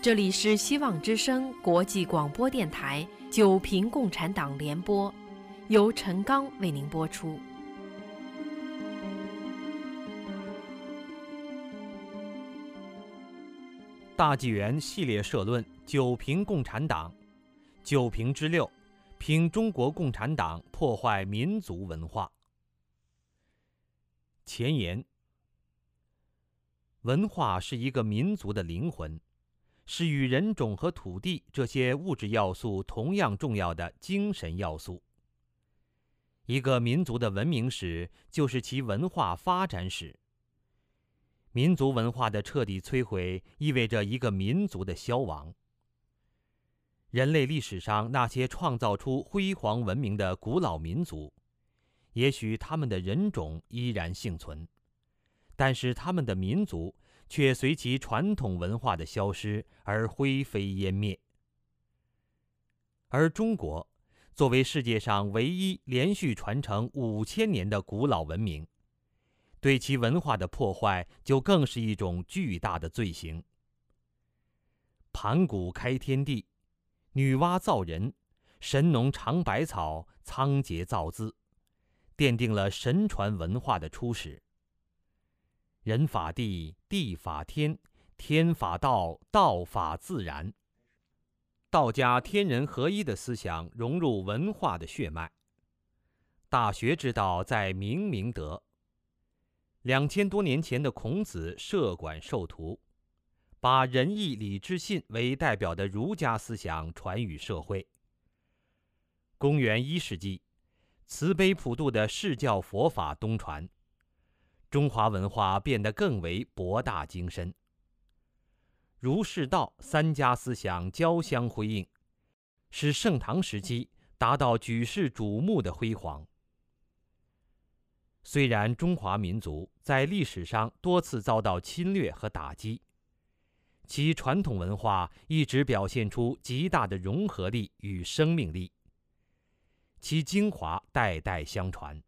这里是希望之声国际广播电台九平共产党联播，由陈刚为您播出。大纪元系列社论：九平共产党，九平之六，评中国共产党破坏民族文化。前言：文化是一个民族的灵魂。是与人种和土地这些物质要素同样重要的精神要素。一个民族的文明史就是其文化发展史。民族文化的彻底摧毁意味着一个民族的消亡。人类历史上那些创造出辉煌文明的古老民族，也许他们的人种依然幸存，但是他们的民族。却随其传统文化的消失而灰飞烟灭。而中国，作为世界上唯一连续传承五千年的古老文明，对其文化的破坏就更是一种巨大的罪行。盘古开天地，女娲造人，神农尝百草，仓颉造字，奠定了神传文化的初始。人法地，地法天，天法道，道法自然。道家天人合一的思想融入文化的血脉。大学之道在明明德。两千多年前的孔子设馆授徒，把仁义礼智信为代表的儒家思想传于社会。公元一世纪，慈悲普渡的释教佛法东传。中华文化变得更为博大精深。儒释道三家思想交相辉映，使盛唐时期达到举世瞩目的辉煌。虽然中华民族在历史上多次遭到侵略和打击，其传统文化一直表现出极大的融合力与生命力，其精华代代相传，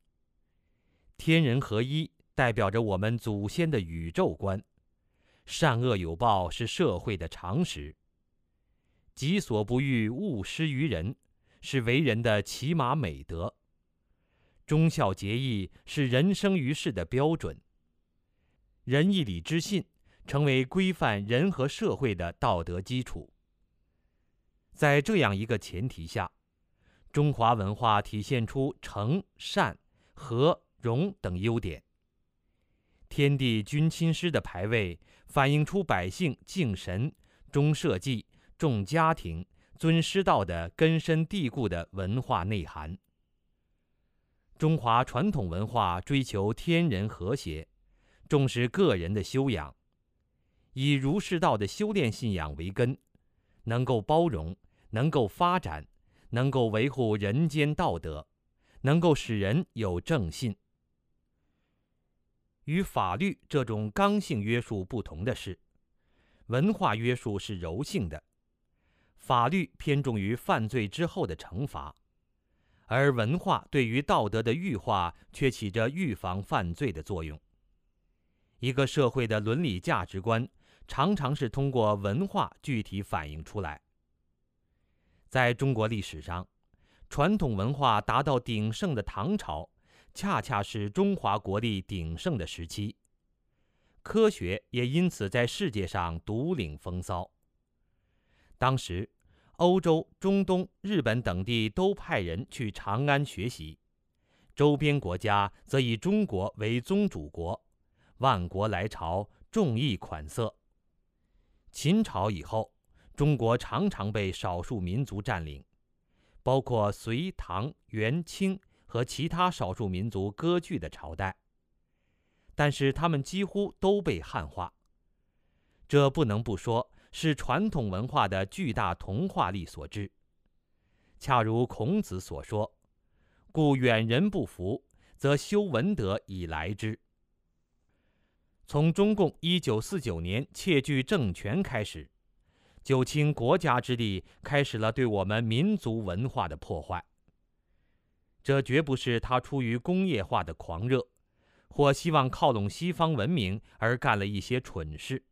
天人合一。代表着我们祖先的宇宙观，善恶有报是社会的常识。己所不欲，勿施于人，是为人的起码美德。忠孝节义是人生于世的标准。仁义礼智信成为规范人和社会的道德基础。在这样一个前提下，中华文化体现出诚、善、和、容等优点。天地君亲师的牌位，反映出百姓敬神、忠社稷、重家庭、尊师道的根深蒂固的文化内涵。中华传统文化追求天人和谐，重视个人的修养，以儒释道的修炼信仰为根，能够包容，能够发展，能够维护人间道德，能够使人有正信。与法律这种刚性约束不同的是，文化约束是柔性的，法律偏重于犯罪之后的惩罚，而文化对于道德的欲化却起着预防犯罪的作用。一个社会的伦理价值观常常是通过文化具体反映出来。在中国历史上，传统文化达到鼎盛的唐朝。恰恰是中华国力鼎盛的时期，科学也因此在世界上独领风骚。当时，欧洲、中东、日本等地都派人去长安学习，周边国家则以中国为宗主国，万国来朝，众议款色。秦朝以后，中国常常被少数民族占领，包括隋、唐、元、清。和其他少数民族割据的朝代，但是他们几乎都被汉化。这不能不说是传统文化的巨大同化力所致。恰如孔子所说：“故远人不服，则修文德以来之。”从中共一九四九年窃据政权开始，九卿国家之力，开始了对我们民族文化的破坏。这绝不是他出于工业化的狂热，或希望靠拢西方文明而干了一些蠢事，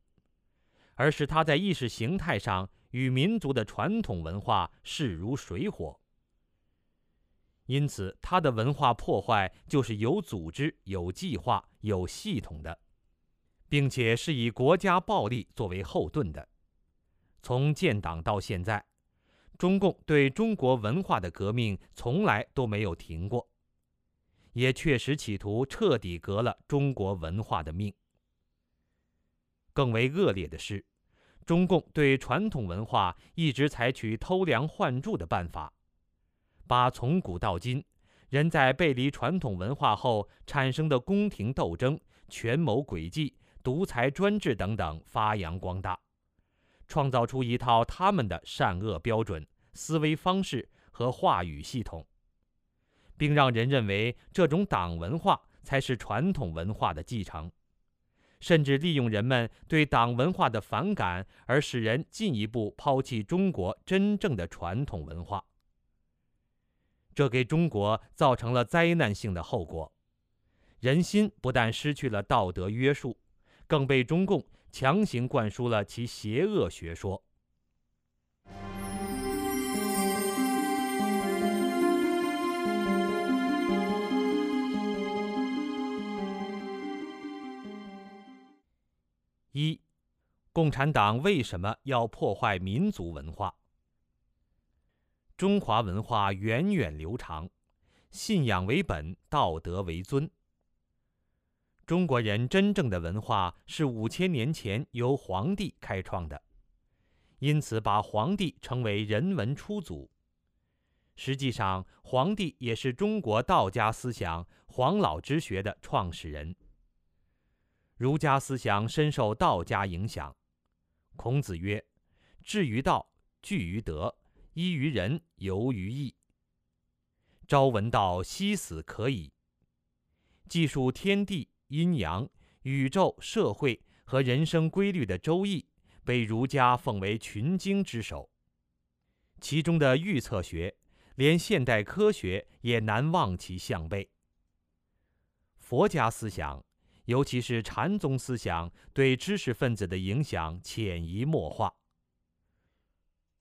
而是他在意识形态上与民族的传统文化势如水火。因此，他的文化破坏就是有组织、有计划、有系统的，并且是以国家暴力作为后盾的。从建党到现在，中共对中国文化的革命从来都没有停过，也确实企图彻底革了中国文化的命。更为恶劣的是，中共对传统文化一直采取偷梁换柱的办法。把从古到今人在背离传统文化后产生的宫廷斗争、权谋诡计、独裁专制等等发扬光大，创造出一套他们的善恶标准、思维方式和话语系统，并让人认为这种党文化才是传统文化的继承，甚至利用人们对党文化的反感，而使人进一步抛弃中国真正的传统文化。这给中国造成了灾难性的后果，人心不但失去了道德约束，更被中共强行灌输了其邪恶学说。一，共产党为什么要破坏民族文化？中华文化源远流长，信仰为本，道德为尊。中国人真正的文化是五千年前由皇帝开创的，因此把皇帝称为人文初祖。实际上，皇帝也是中国道家思想黄老之学的创始人。儒家思想深受道家影响。孔子曰：“至于道，据于德。”依于仁，游于义。朝闻道，夕死可矣。记述天地、阴阳、宇宙、社会和人生规律的《周易》，被儒家奉为群经之首。其中的预测学，连现代科学也难望其项背。佛家思想，尤其是禅宗思想，对知识分子的影响潜移默化。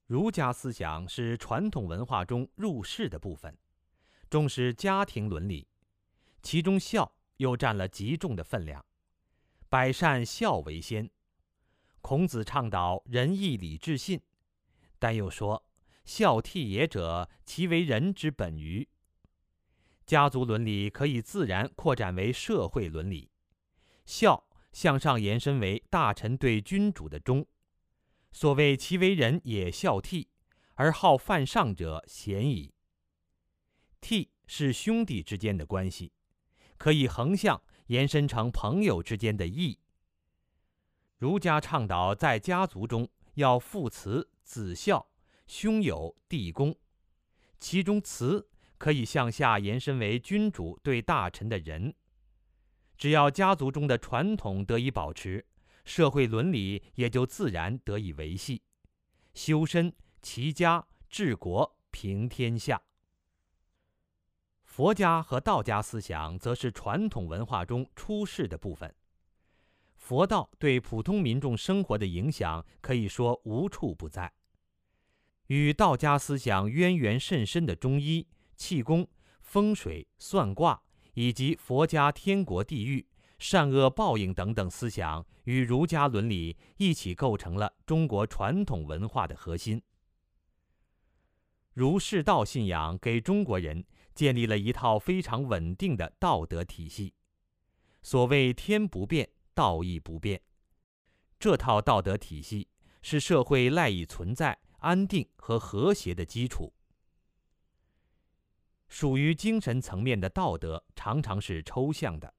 儒家思想是传统文化中入世的部分，重视家庭伦理，其中孝又占了极重的分量。百善孝为先。孔子倡导仁义礼智信，但又说孝悌也者，其为人之本于。家族伦理可以自然扩展为社会伦理，孝向上延伸为大臣对君主的忠。所谓其为人也孝悌，而好犯上者贤矣。悌是兄弟之间的关系，可以横向延伸成朋友之间的义。儒家倡导在家族中要父慈子孝，兄友弟恭，其中慈可以向下延伸为君主对大臣的仁。只要家族中的传统得以保持。社会伦理也就自然得以维系，修身齐家治国平天下。佛家和道家思想则是传统文化中出世的部分。佛道对普通民众生活的影响可以说无处不在。与道家思想渊源甚深的中医、气功、风水、算卦，以及佛家天国地狱。善恶报应等等思想与儒家伦理一起构成了中国传统文化的核心。儒释道信仰给中国人建立了一套非常稳定的道德体系。所谓“天不变，道义不变”，这套道德体系是社会赖以存在、安定和和谐的基础。属于精神层面的道德常常是抽象的。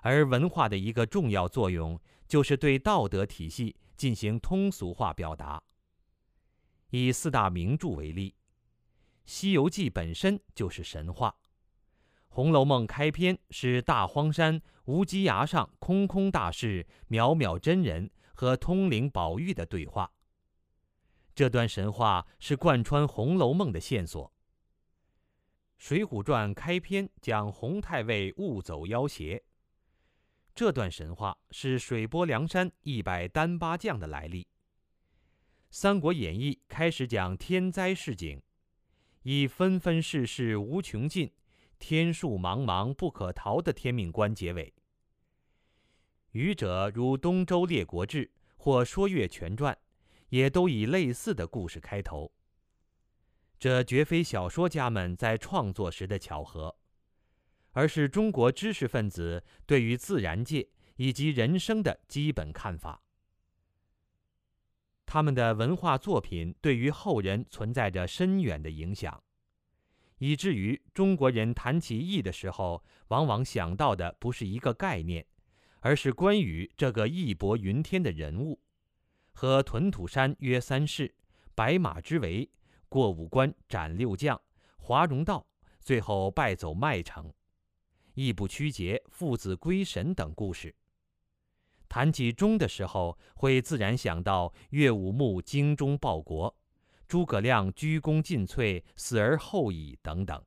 而文化的一个重要作用，就是对道德体系进行通俗化表达。以四大名著为例，《西游记》本身就是神话，《红楼梦》开篇是大荒山无稽崖上空空大士渺渺真人和通灵宝玉的对话。这段神话是贯穿《红楼梦》的线索。《水浒传》开篇讲洪太尉误走妖邪。这段神话是水泊梁山一百单八将的来历。《三国演义》开始讲天灾事景，以“纷纷世事无穷尽，天数茫茫不可逃”的天命观结尾。余者如《东周列国志》或《说岳全传》，也都以类似的故事开头。这绝非小说家们在创作时的巧合，而是中国知识分子对于自然界以及人生的基本看法。他们的文化作品对于后人存在着深远的影响，以至于中国人谈起义的时候，往往想到的不是一个概念。而是关于这个义薄云天的人物，和屯土山约三世、白马之围、过五关斩六将、华容道最后败走麦城、义不屈节、父子归神等故事。谈起忠的时候，会自然想到岳武穆精忠报国、诸葛亮鞠躬尽瘁、死而后已等等。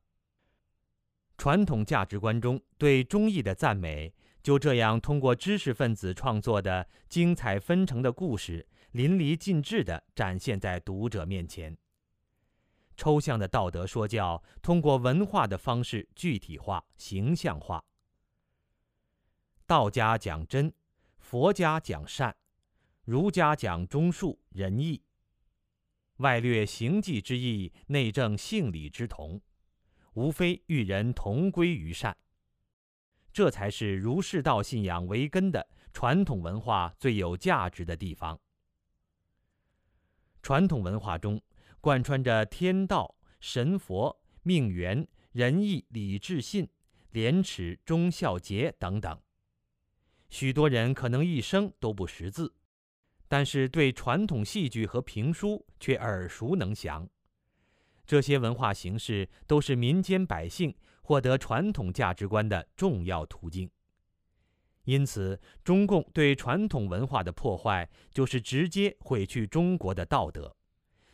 传统价值观中对忠义的赞美。就这样，通过知识分子创作的精彩纷呈的故事，淋漓尽致地展现在读者面前。抽象的道德说教，通过文化的方式具体化、形象化。道家讲真，佛家讲善，儒家讲忠恕仁义。外略行迹之意，内正性理之同，无非与人同归于善。这才是儒释道信仰为根的传统文化最有价值的地方。传统文化中贯穿着天道、神佛、命缘、仁义、礼智信、廉耻、忠孝节等等。许多人可能一生都不识字，但是对传统戏剧和评书却耳熟能详。这些文化形式都是民间百姓。获得传统价值观的重要途径。因此，中共对传统文化的破坏，就是直接毁去中国的道德，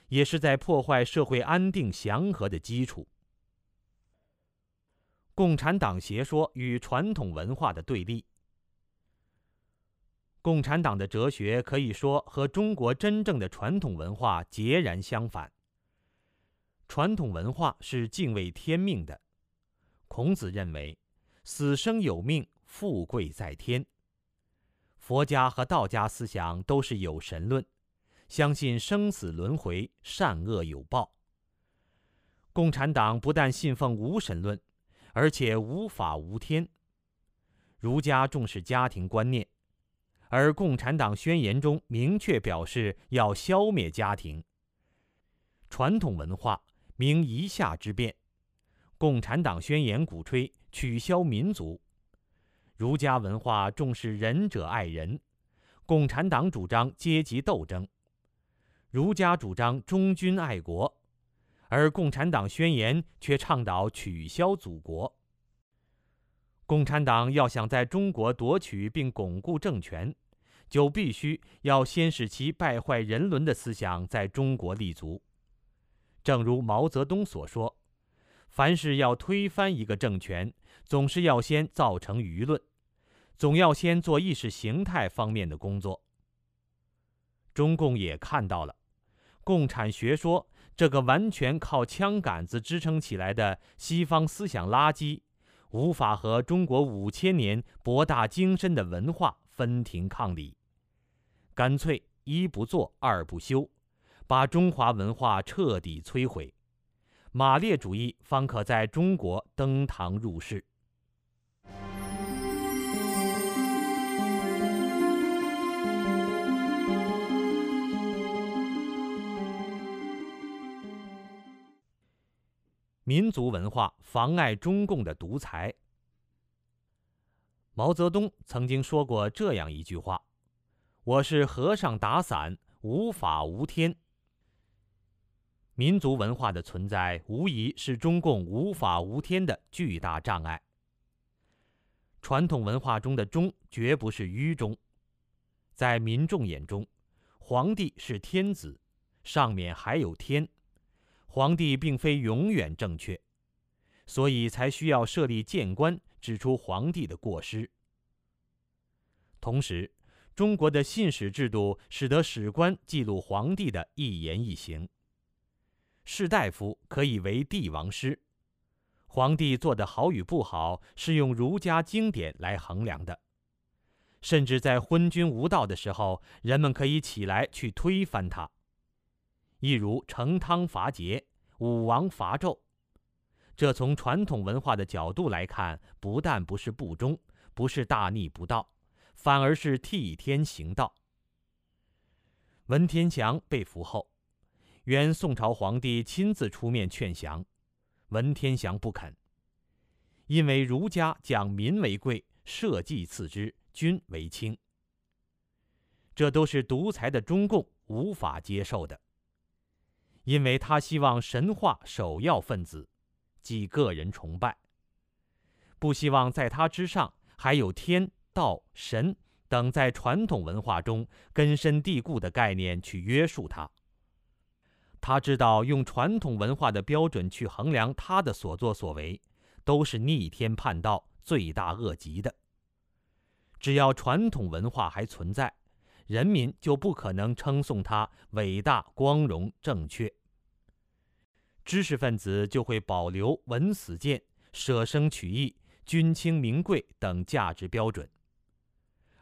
也是在破坏社会安定祥和的基础。共产党邪说与传统文化的对立。共产党的哲学可以说和中国真正的传统文化截然相反。传统文化是敬畏天命的。孔子认为，死生有命，富贵在天。佛家和道家思想都是有神论，相信生死轮回，善恶有报。共产党不但信奉无神论，而且无法无天。儒家重视家庭观念，而共产党宣言中明确表示要消灭家庭。传统文化明夷夏之变。共产党宣言鼓吹取消民族，儒家文化重视仁者爱人，共产党主张阶级斗争，儒家主张忠君爱国，而共产党宣言却倡导取消祖国。共产党要想在中国夺取并巩固政权，就必须要先使其败坏人伦的思想在中国立足。正如毛泽东所说。凡是要推翻一个政权，总是要先造成舆论，总要先做意识形态方面的工作。中共也看到了，共产学说这个完全靠枪杆子支撑起来的西方思想垃圾，无法和中国五千年博大精深的文化分庭抗礼，干脆一不做二不休，把中华文化彻底摧毁。马列主义方可在中国登堂入室。民族文化妨碍中共的独裁。毛泽东曾经说过这样一句话：“我是和尚打伞，无法无天。”民族文化的存在，无疑是中共无法无天的巨大障碍。传统文化中的忠，绝不是愚忠。在民众眼中，皇帝是天子，上面还有天，皇帝并非永远正确，所以才需要设立谏官，指出皇帝的过失。同时，中国的信史制度使得史官记录皇帝的一言一行。士大夫可以为帝王师，皇帝做得好与不好是用儒家经典来衡量的。甚至在昏君无道的时候，人们可以起来去推翻他。一如成汤伐桀、武王伐纣，这从传统文化的角度来看，不但不是不忠，不是大逆不道，反而是替天行道。文天祥被俘后。原宋朝皇帝亲自出面劝降，文天祥不肯，因为儒家讲民为贵，社稷次之，君为轻。这都是独裁的中共无法接受的，因为他希望神化首要分子，即个人崇拜，不希望在他之上还有天道神等在传统文化中根深蒂固的概念去约束他。他知道用传统文化的标准去衡量他的所作所为，都是逆天叛道、罪大恶极的。只要传统文化还存在，人民就不可能称颂他伟大、光荣、正确。知识分子就会保留文死谏、舍生取义、君轻民贵等价值标准，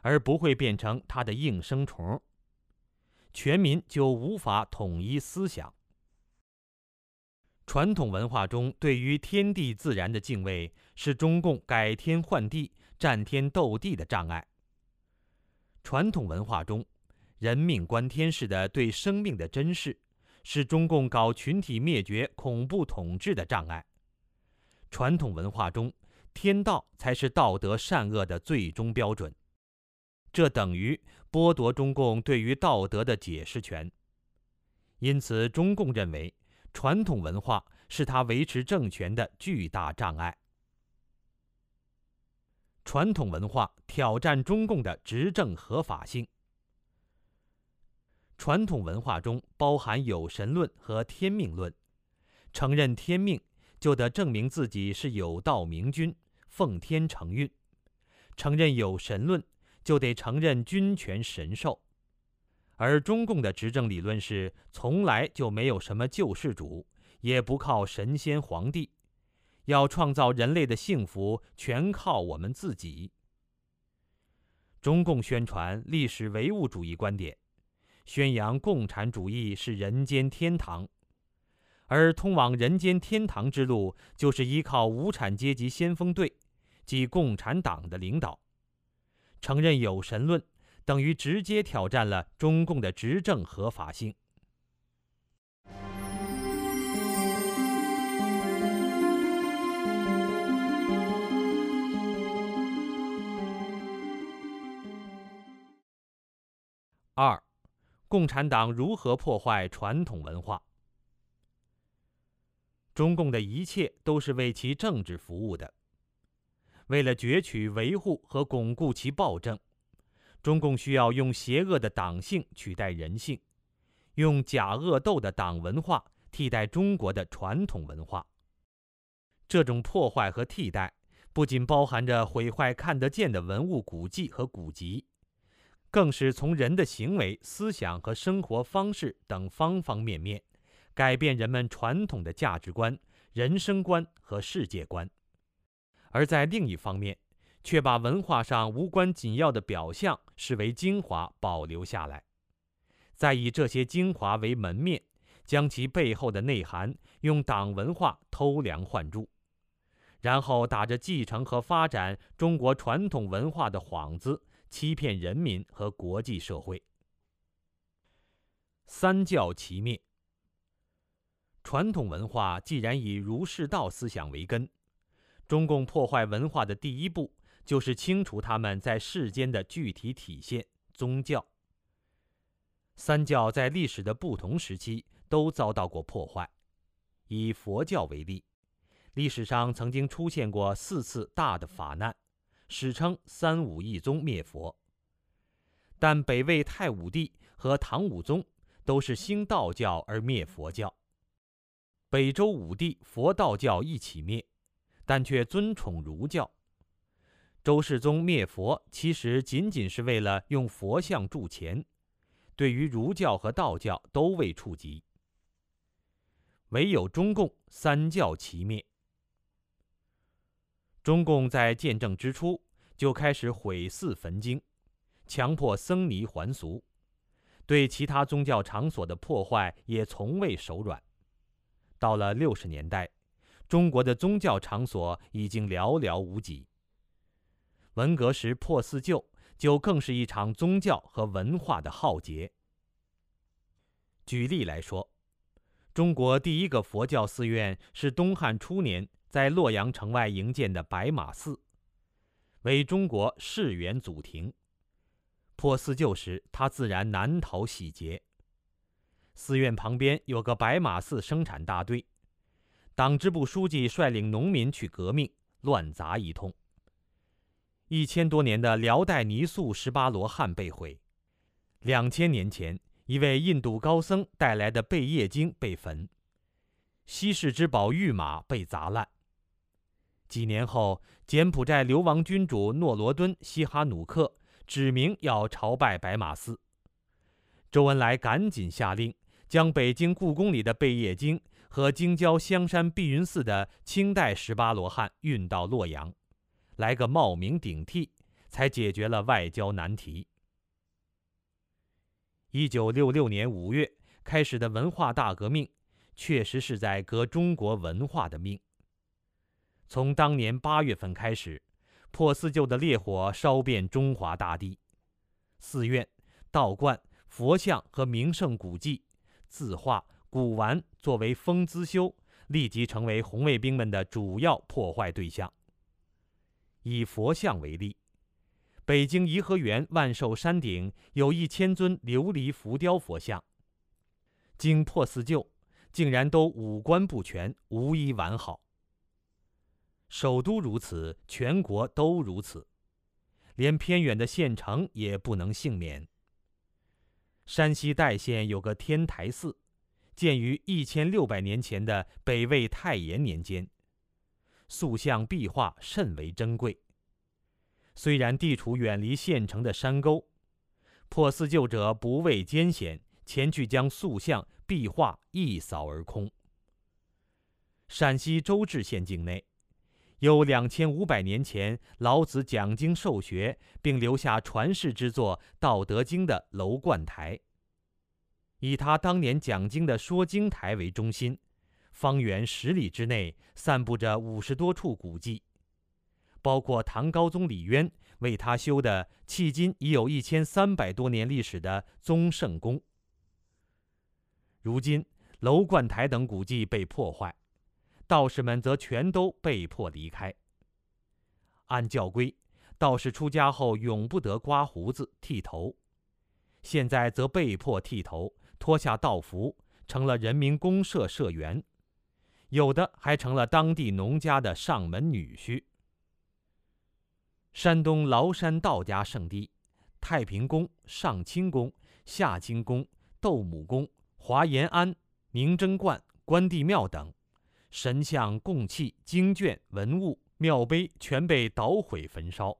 而不会变成他的应声虫。全民就无法统一思想。传统文化中对于天地自然的敬畏，是中共改天换地、战天斗地的障碍。传统文化中，人命关天式的对生命的珍视，是中共搞群体灭绝、恐怖统治的障碍。传统文化中，天道才是道德善恶的最终标准。这等于剥夺中共对于道德的解释权。因此，中共认为传统文化是他维持政权的巨大障碍。传统文化挑战中共的执政合法性。传统文化中包含有神论和天命论，承认天命就得证明自己是有道明君，奉天承运；承认有神论。就得承认君权神授，而中共的执政理论是从来就没有什么救世主，也不靠神仙皇帝，要创造人类的幸福全靠我们自己。中共宣传历史唯物主义观点，宣扬共产主义是人间天堂，而通往人间天堂之路就是依靠无产阶级先锋队，即共产党的领导。承认有神论，等于直接挑战了中共的执政合法性。二，共产党如何破坏传统文化？中共的一切都是为其政治服务的。为了攫取、维护和巩固其暴政，中共需要用邪恶的党性取代人性，用假恶斗的党文化替代中国的传统文化。这种破坏和替代，不仅包含着毁坏看得见的文物古迹和古籍，更是从人的行为、思想和生活方式等方方面面，改变人们传统的价值观、人生观和世界观。而在另一方面，却把文化上无关紧要的表象视为精华保留下来，再以这些精华为门面，将其背后的内涵用党文化偷梁换柱，然后打着继承和发展中国传统文化的幌子，欺骗人民和国际社会。三教齐灭，传统文化既然以儒释道思想为根。中共破坏文化的第一步，就是清除他们在世间的具体体现——宗教。三教在历史的不同时期都遭到过破坏。以佛教为例，历史上曾经出现过四次大的法难，史称“三武一宗灭佛”。但北魏太武帝和唐武宗都是兴道教而灭佛教，北周武帝佛道教一起灭。但却尊崇儒教，周世宗灭佛其实仅仅是为了用佛像铸钱，对于儒教和道教都未触及。唯有中共三教齐灭。中共在建政之初就开始毁寺焚经，强迫僧尼还俗，对其他宗教场所的破坏也从未手软。到了六十年代，中国的宗教场所已经寥寥无几。文革时破四旧，就更是一场宗教和文化的浩劫。举例来说，中国第一个佛教寺院是东汉初年。在洛阳城外营建的白马寺，为中国世源祖庭。破四旧时，他自然难逃洗劫。寺院旁边有个白马寺生产大队，党支部书记率领农民去革命，乱砸一通。一千多年的辽代泥塑十八罗汉被毁，两千年前一位印度高僧带来的贝叶经被焚，稀世之宝玉马被砸烂。几年后，柬埔寨流亡君主诺罗敦西哈努克指明要朝拜白马寺，周恩来赶紧下令，将北京故宫里的贝叶经和京郊香山碧云寺的清代十八罗汉运到洛阳，来个冒名顶替，才解决了外交难题。一九六六年五月开始的文化大革命，确实是在革中国文化的命。从当年八月份开始，破四旧的烈火烧遍中华大地，寺院、道观、佛像和名胜古迹、字画、古玩作为封资修，立即成为红卫兵们的主要破坏对象。以佛像为例，北京颐和园万寿山顶有一千尊琉璃浮雕佛像，经破四旧，竟然都五官不全，无一完好。首都如此，全国都如此，连偏远的县城也不能幸免。山西代县有个天台寺，建于一千六百年前的北魏太延年间，塑像壁画甚为珍贵。虽然地处远离县城的山沟，破四旧者不畏艰险，前去将塑像壁画一扫而空。陕西周至县境内。有两千五百年前老子讲经授学，并留下传世之作《道德经》的楼观台，以他当年讲经的说经台为中心，方圆十里之内散布着五十多处古迹，包括唐高宗李渊为他修的迄今已有一千三百多年历史的宗圣宫。如今楼观台等古迹被破坏。道士们则全都被迫离开。按教规，道士出家后永不得刮胡子、剃头，现在则被迫剃头，脱下道服，成了人民公社社员，有的还成了当地农家的上门女婿。山东崂山道家圣地，太平宫、上清宫、下清宫、斗母宫、华严庵、明真观、关帝庙等。神像、供器、经卷、文物、庙碑全被捣毁焚烧。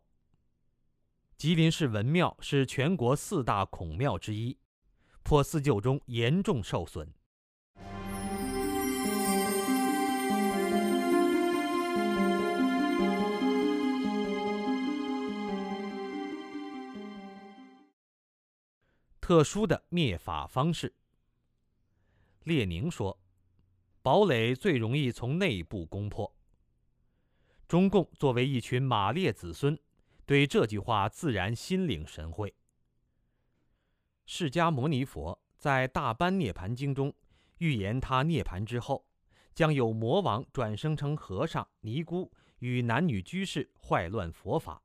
吉林市文庙是全国四大孔庙之一，破四旧中严重受损。特殊的灭法方式，列宁说。堡垒最容易从内部攻破。中共作为一群马列子孙，对这句话自然心领神会。释迦牟尼佛在《大般涅盘经》中预言，他涅盘之后，将有魔王转生成和尚、尼姑与男女居士，坏乱佛法。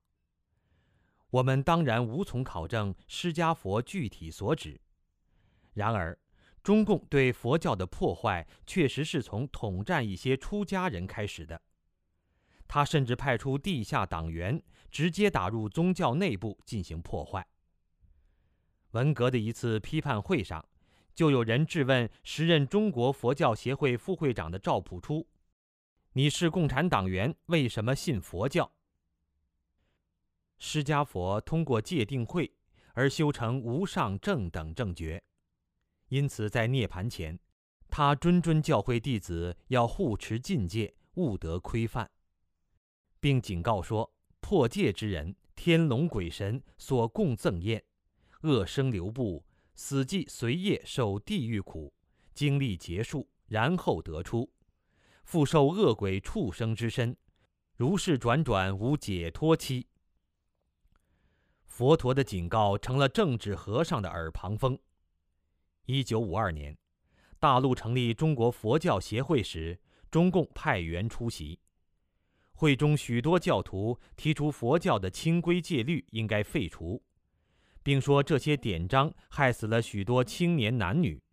我们当然无从考证释迦佛具体所指，然而。中共对佛教的破坏确实是从统战一些出家人开始的，他甚至派出地下党员直接打入宗教内部进行破坏。文革的一次批判会上，就有人质问时任中国佛教协会副会长的赵朴初：“你是共产党员，为什么信佛教？”释迦佛通过戒定慧而修成无上正等正觉，因此在涅盘前，他谆谆教诲弟子要护持禁戒，勿得窥犯，并警告说：破戒之人，天龙鬼神所共赠宴，恶生流布，死即随业受地狱苦，经历结束，然后得出，复受恶鬼畜生之身，如是转转无解脱期。佛陀的警告成了政治和尚的耳旁风。一九五二年，大陆成立中国佛教协会时，中共派员出席，会中许多教徒提出佛教的清规戒律应该废除，并说这些典章害死了许多青年男女，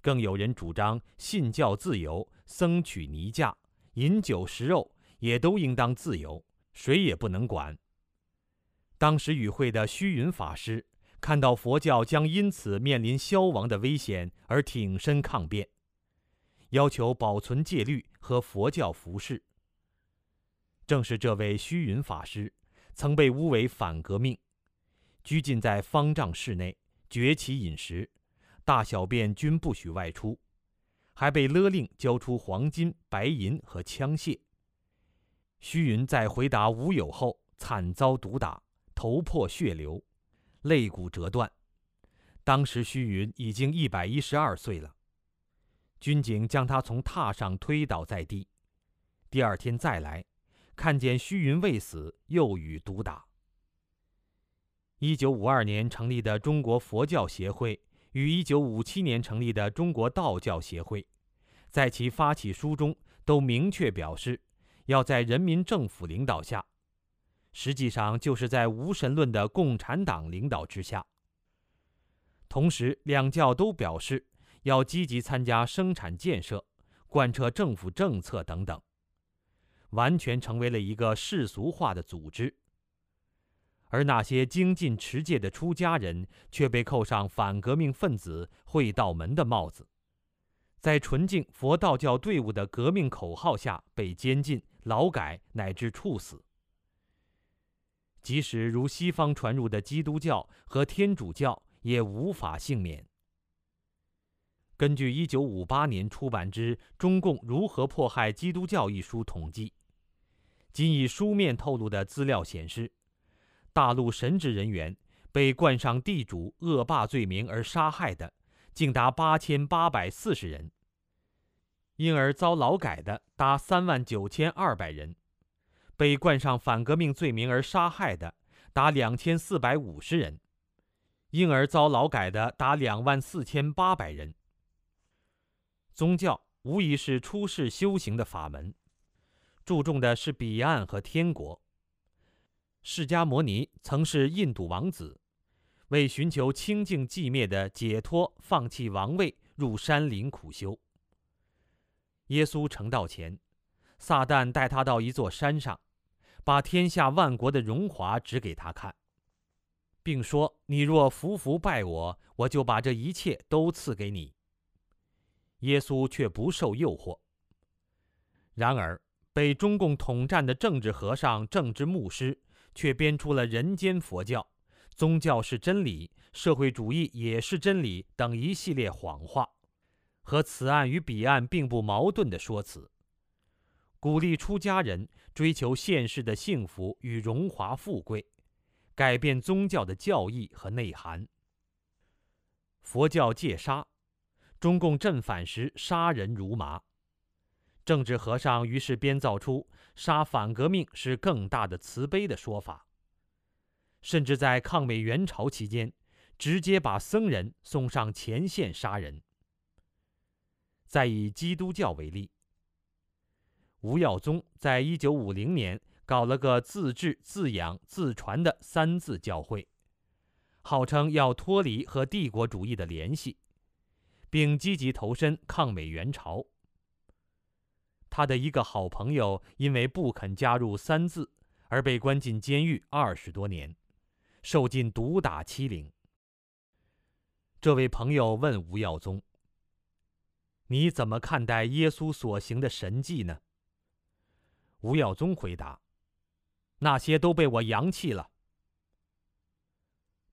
更有人主张信教自由，僧娶尼嫁，饮酒食肉也都应当自由，谁也不能管。当时与会的虚云法师看到佛教将因此面临消亡的危险，而挺身抗辩，要求保存戒律和佛教服饰。正是这位虚云法师，曾被诬为反革命，拘禁在方丈室内，绝其饮食，大小便均不许外出，还被勒令交出黄金、白银和枪械。虚云在回答无有后，惨遭毒打。头破血流，肋骨折断。当时虚云已经一百一十二岁了。军警将他从榻上推倒在地。第二天再来，看见虚云未死，又予毒打。一九五二年成立的中国佛教协会与一九五七年成立的中国道教协会，在其发起书中都明确表示，要在人民政府领导下。实际上就是在无神论的共产党领导之下。同时，两教都表示要积极参加生产建设、贯彻政府政策等等，完全成为了一个世俗化的组织。而那些精进持戒的出家人却被扣上反革命分子、会道门的帽子，在纯净佛道教队伍的革命口号下被监禁、劳改乃至处死。即使如西方传入的基督教和天主教，也无法幸免。根据一九五八年出版之《中共如何迫害基督教》一书统计，仅以书面透露的资料显示，大陆神职人员被冠上地主恶霸罪名而杀害的，竟达八千八百四十人；因而遭劳改的达三万九千二百人。被冠上反革命罪名而杀害的达两千四百五十人，因而遭劳改的达两万四千八百人。宗教无疑是出世修行的法门，注重的是彼岸和天国。释迦牟尼曾是印度王子，为寻求清净寂灭的解脱，放弃王位，入山林苦修。耶稣成道前。撒旦带他到一座山上，把天下万国的荣华指给他看，并说：“你若服服拜我，我就把这一切都赐给你。”耶稣却不受诱惑。然而，被中共统战的政治和尚、政治牧师却编出了人间佛教、宗教是真理、社会主义也是真理等一系列谎话，和此岸与彼岸并不矛盾的说辞。鼓励出家人追求现世的幸福与荣华富贵，改变宗教的教义和内涵。佛教戒杀，中共镇反时杀人如麻。政治和尚于是编造出杀反革命是更大的慈悲的说法，甚至在抗美援朝期间，直接把僧人送上前线杀人。再以基督教为例。吴耀宗在一九五零年搞了个自治、自养、自传的三字教会，号称要脱离和帝国主义的联系，并积极投身抗美援朝。他的一个好朋友因为不肯加入三字，而被关进监狱二十多年，受尽毒打欺凌。这位朋友问吴耀宗：“你怎么看待耶稣所行的神迹呢？”吴耀宗回答：“那些都被我扬弃了，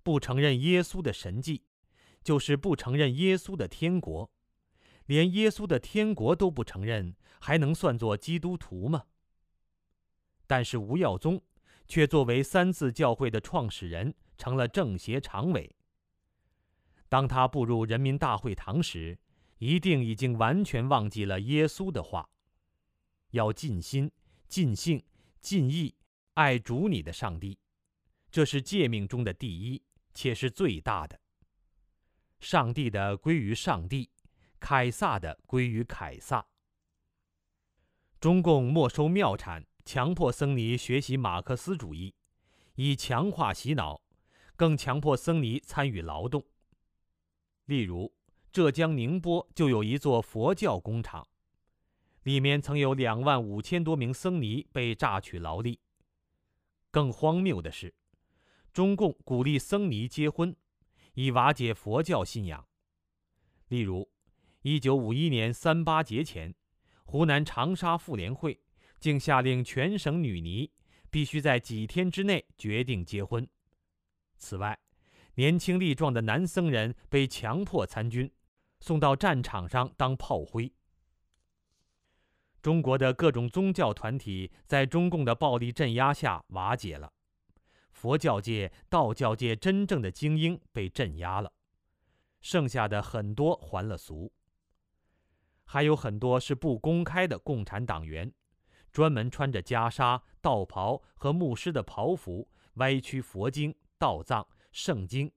不承认耶稣的神迹，就是不承认耶稣的天国。连耶稣的天国都不承认，还能算作基督徒吗？但是吴耀宗却作为三次教会的创始人，成了政协常委。当他步入人民大会堂时，一定已经完全忘记了耶稣的话：“要尽心、尽性、尽意爱主你的上帝，这是诫命中的第一，且是最大的。上帝的归于上帝。”凯撒的归于凯撒。中共没收庙产，强迫僧尼学习马克思主义，以强化洗脑，更强迫僧尼参与劳动。例如，浙江宁波就有一座佛教工厂，里面曾有两万五千多名僧尼被榨取劳力。更荒谬的是，中共鼓励僧尼结婚，以瓦解佛教信仰。例如。一九五一年三八节前，湖南长沙妇联会竟下令全省女尼必须在几天之内决定结婚。此外，年轻力壮的男僧人被强迫参军，送到战场上当炮灰。中国的各种宗教团体在中共的暴力镇压下瓦解了，佛教界、道教界真正的精英被镇压了，剩下的很多还了俗。还有很多是不公开的共产党员，专门穿着袈裟、道袍和牧师的袍服，歪曲佛经、道藏、圣经，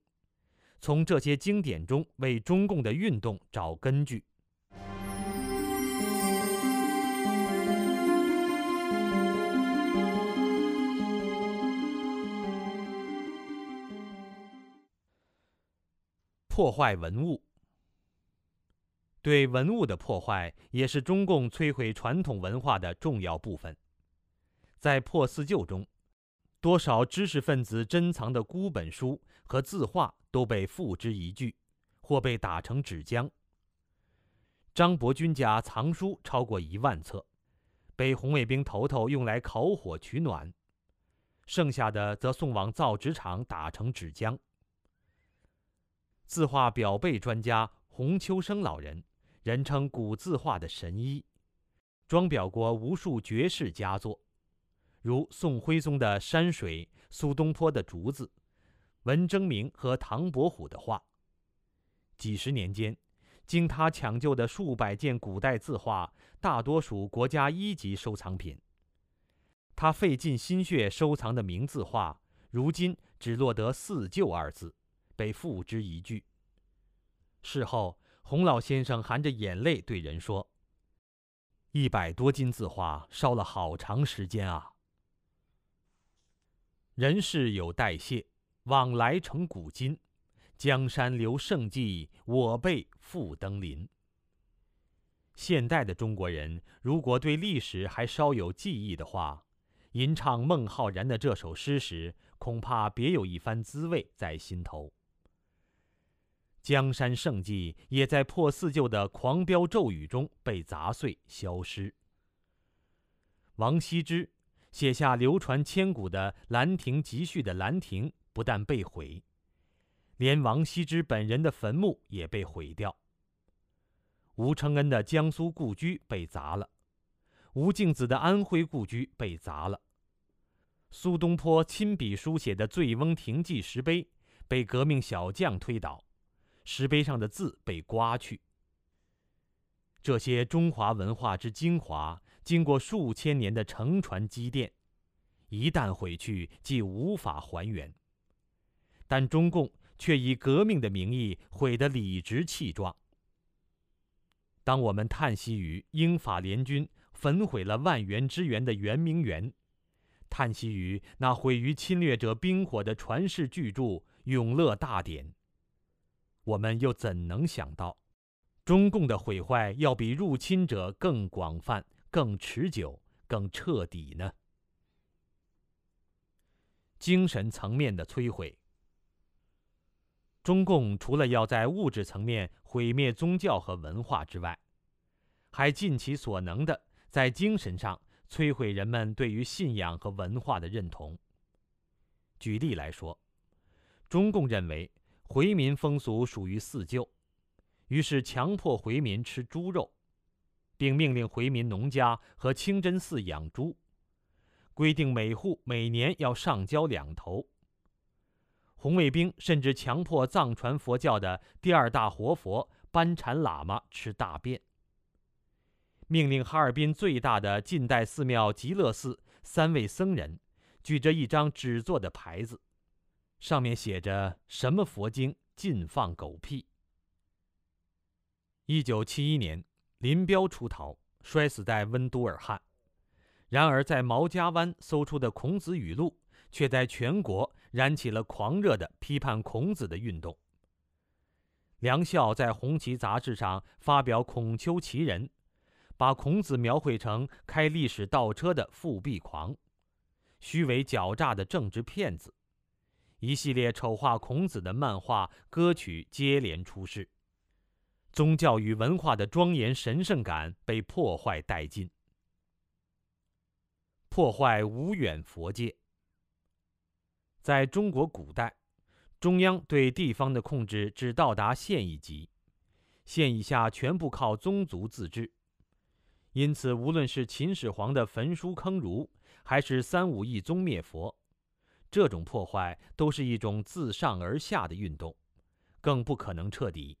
从这些经典中为中共的运动找根据。破坏文物。对文物的破坏也是中共摧毁传统文化的重要部分。在破四旧中，多少知识分子珍藏的孤本书和字画都被付之一炬，或被打成纸浆。张伯钧家藏书超过一万册，被红卫兵头头用来烤火取暖，剩下的则送往造纸厂打成纸浆。字画裱背专家洪秋生老人。人称古字画的神医，装裱过无数绝世佳作，如宋徽宗的山水、苏东坡的竹子、文征明和唐伯虎的画。几十年间，经他抢救的数百件古代字画，大多属国家一级收藏品。他费尽心血收藏的名字画，如今只落得“四旧”二字，被付之一炬。事后。洪老先生含着眼泪对人说：“一百多斤字画烧了好长时间啊。人世有代谢，往来成古今，江山留胜迹，我辈复登临。”现代的中国人如果对历史还稍有记忆的话，吟唱孟浩然的这首诗时，恐怕别有一番滋味在心头。江山胜迹也在破四旧的狂飙骤雨中被砸碎消失。王羲之写下流传千古的《兰亭集序》的兰亭不但被毁，连王羲之本人的坟墓也被毁掉。吴承恩的江苏故居被砸了，吴敬梓的安徽故居被砸了，苏东坡亲笔书写的《醉翁亭记》石碑被革命小将推倒。石碑上的字被刮去。这些中华文化之精华，经过数千年的承传积淀，一旦毁去，即无法还原。但中共却以革命的名义毁得理直气壮。当我们叹息于英法联军焚毁了万园之园的圆明园，叹息于那毁于侵略者冰火的传世巨著《永乐大典》。我们又怎能想到，中共的毁坏要比入侵者更广泛、更持久、更彻底呢？精神层面的摧毁。中共除了要在物质层面毁灭宗教和文化之外，还尽其所能的在精神上摧毁人们对于信仰和文化的认同。举例来说。中共认为回民风俗属于四旧，于是强迫回民吃猪肉，并命令回民农家和清真寺养猪，规定每户每年要上交两头。红卫兵甚至强迫藏传佛教的第二大活佛班禅喇嘛吃大便，命令哈尔滨最大的近代寺庙极乐寺三位僧人举着一张纸做的牌子。上面写着“什么佛经禁放狗屁”。一九七一年，林彪出逃，摔死在温都尔汗。然而，在毛家湾搜出的孔子语录，却在全国燃起了狂热的批判孔子的运动。梁孝在《红旗》杂志上发表《孔丘奇人》，把孔子描绘成开历史倒车的复辟狂，虚伪狡诈的政治骗子。一系列丑化孔子的漫画、歌曲接连出世，宗教与文化的庄严神圣感被破坏殆尽。破坏无远佛界。在中国古代，中央对地方的控制只到达县一级，县以下全部靠宗族自治。因此，无论是秦始皇的焚书坑儒，还是三武一宗灭佛。这种破坏都是一种自上而下的运动，更不可能彻底。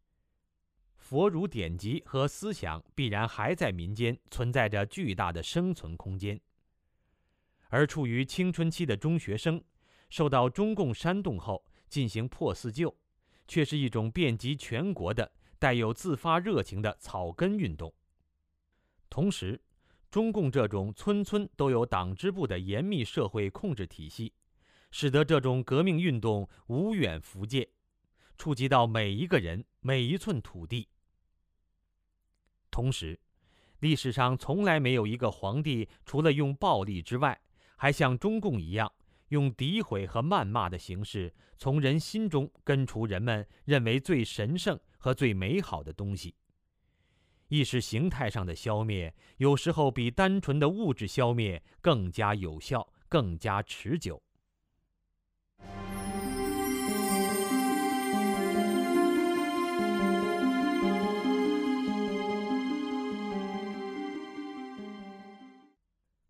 佛儒典籍和思想必然还在民间存在着巨大的生存空间，而处于青春期的中学生，受到中共煽动后进行破四旧，却是一种遍及全国的带有自发热情的草根运动。同时，中共这种村村都有党支部的严密社会控制体系。使得这种革命运动无远弗届，触及到每一个人、每一寸土地。同时，历史上从来没有一个皇帝除了用暴力之外，还像中共一样用诋毁和谩骂的形式，从人心中根除人们认为最神圣和最美好的东西。意识形态上的消灭，有时候比单纯的物质消灭更加有效、更加持久。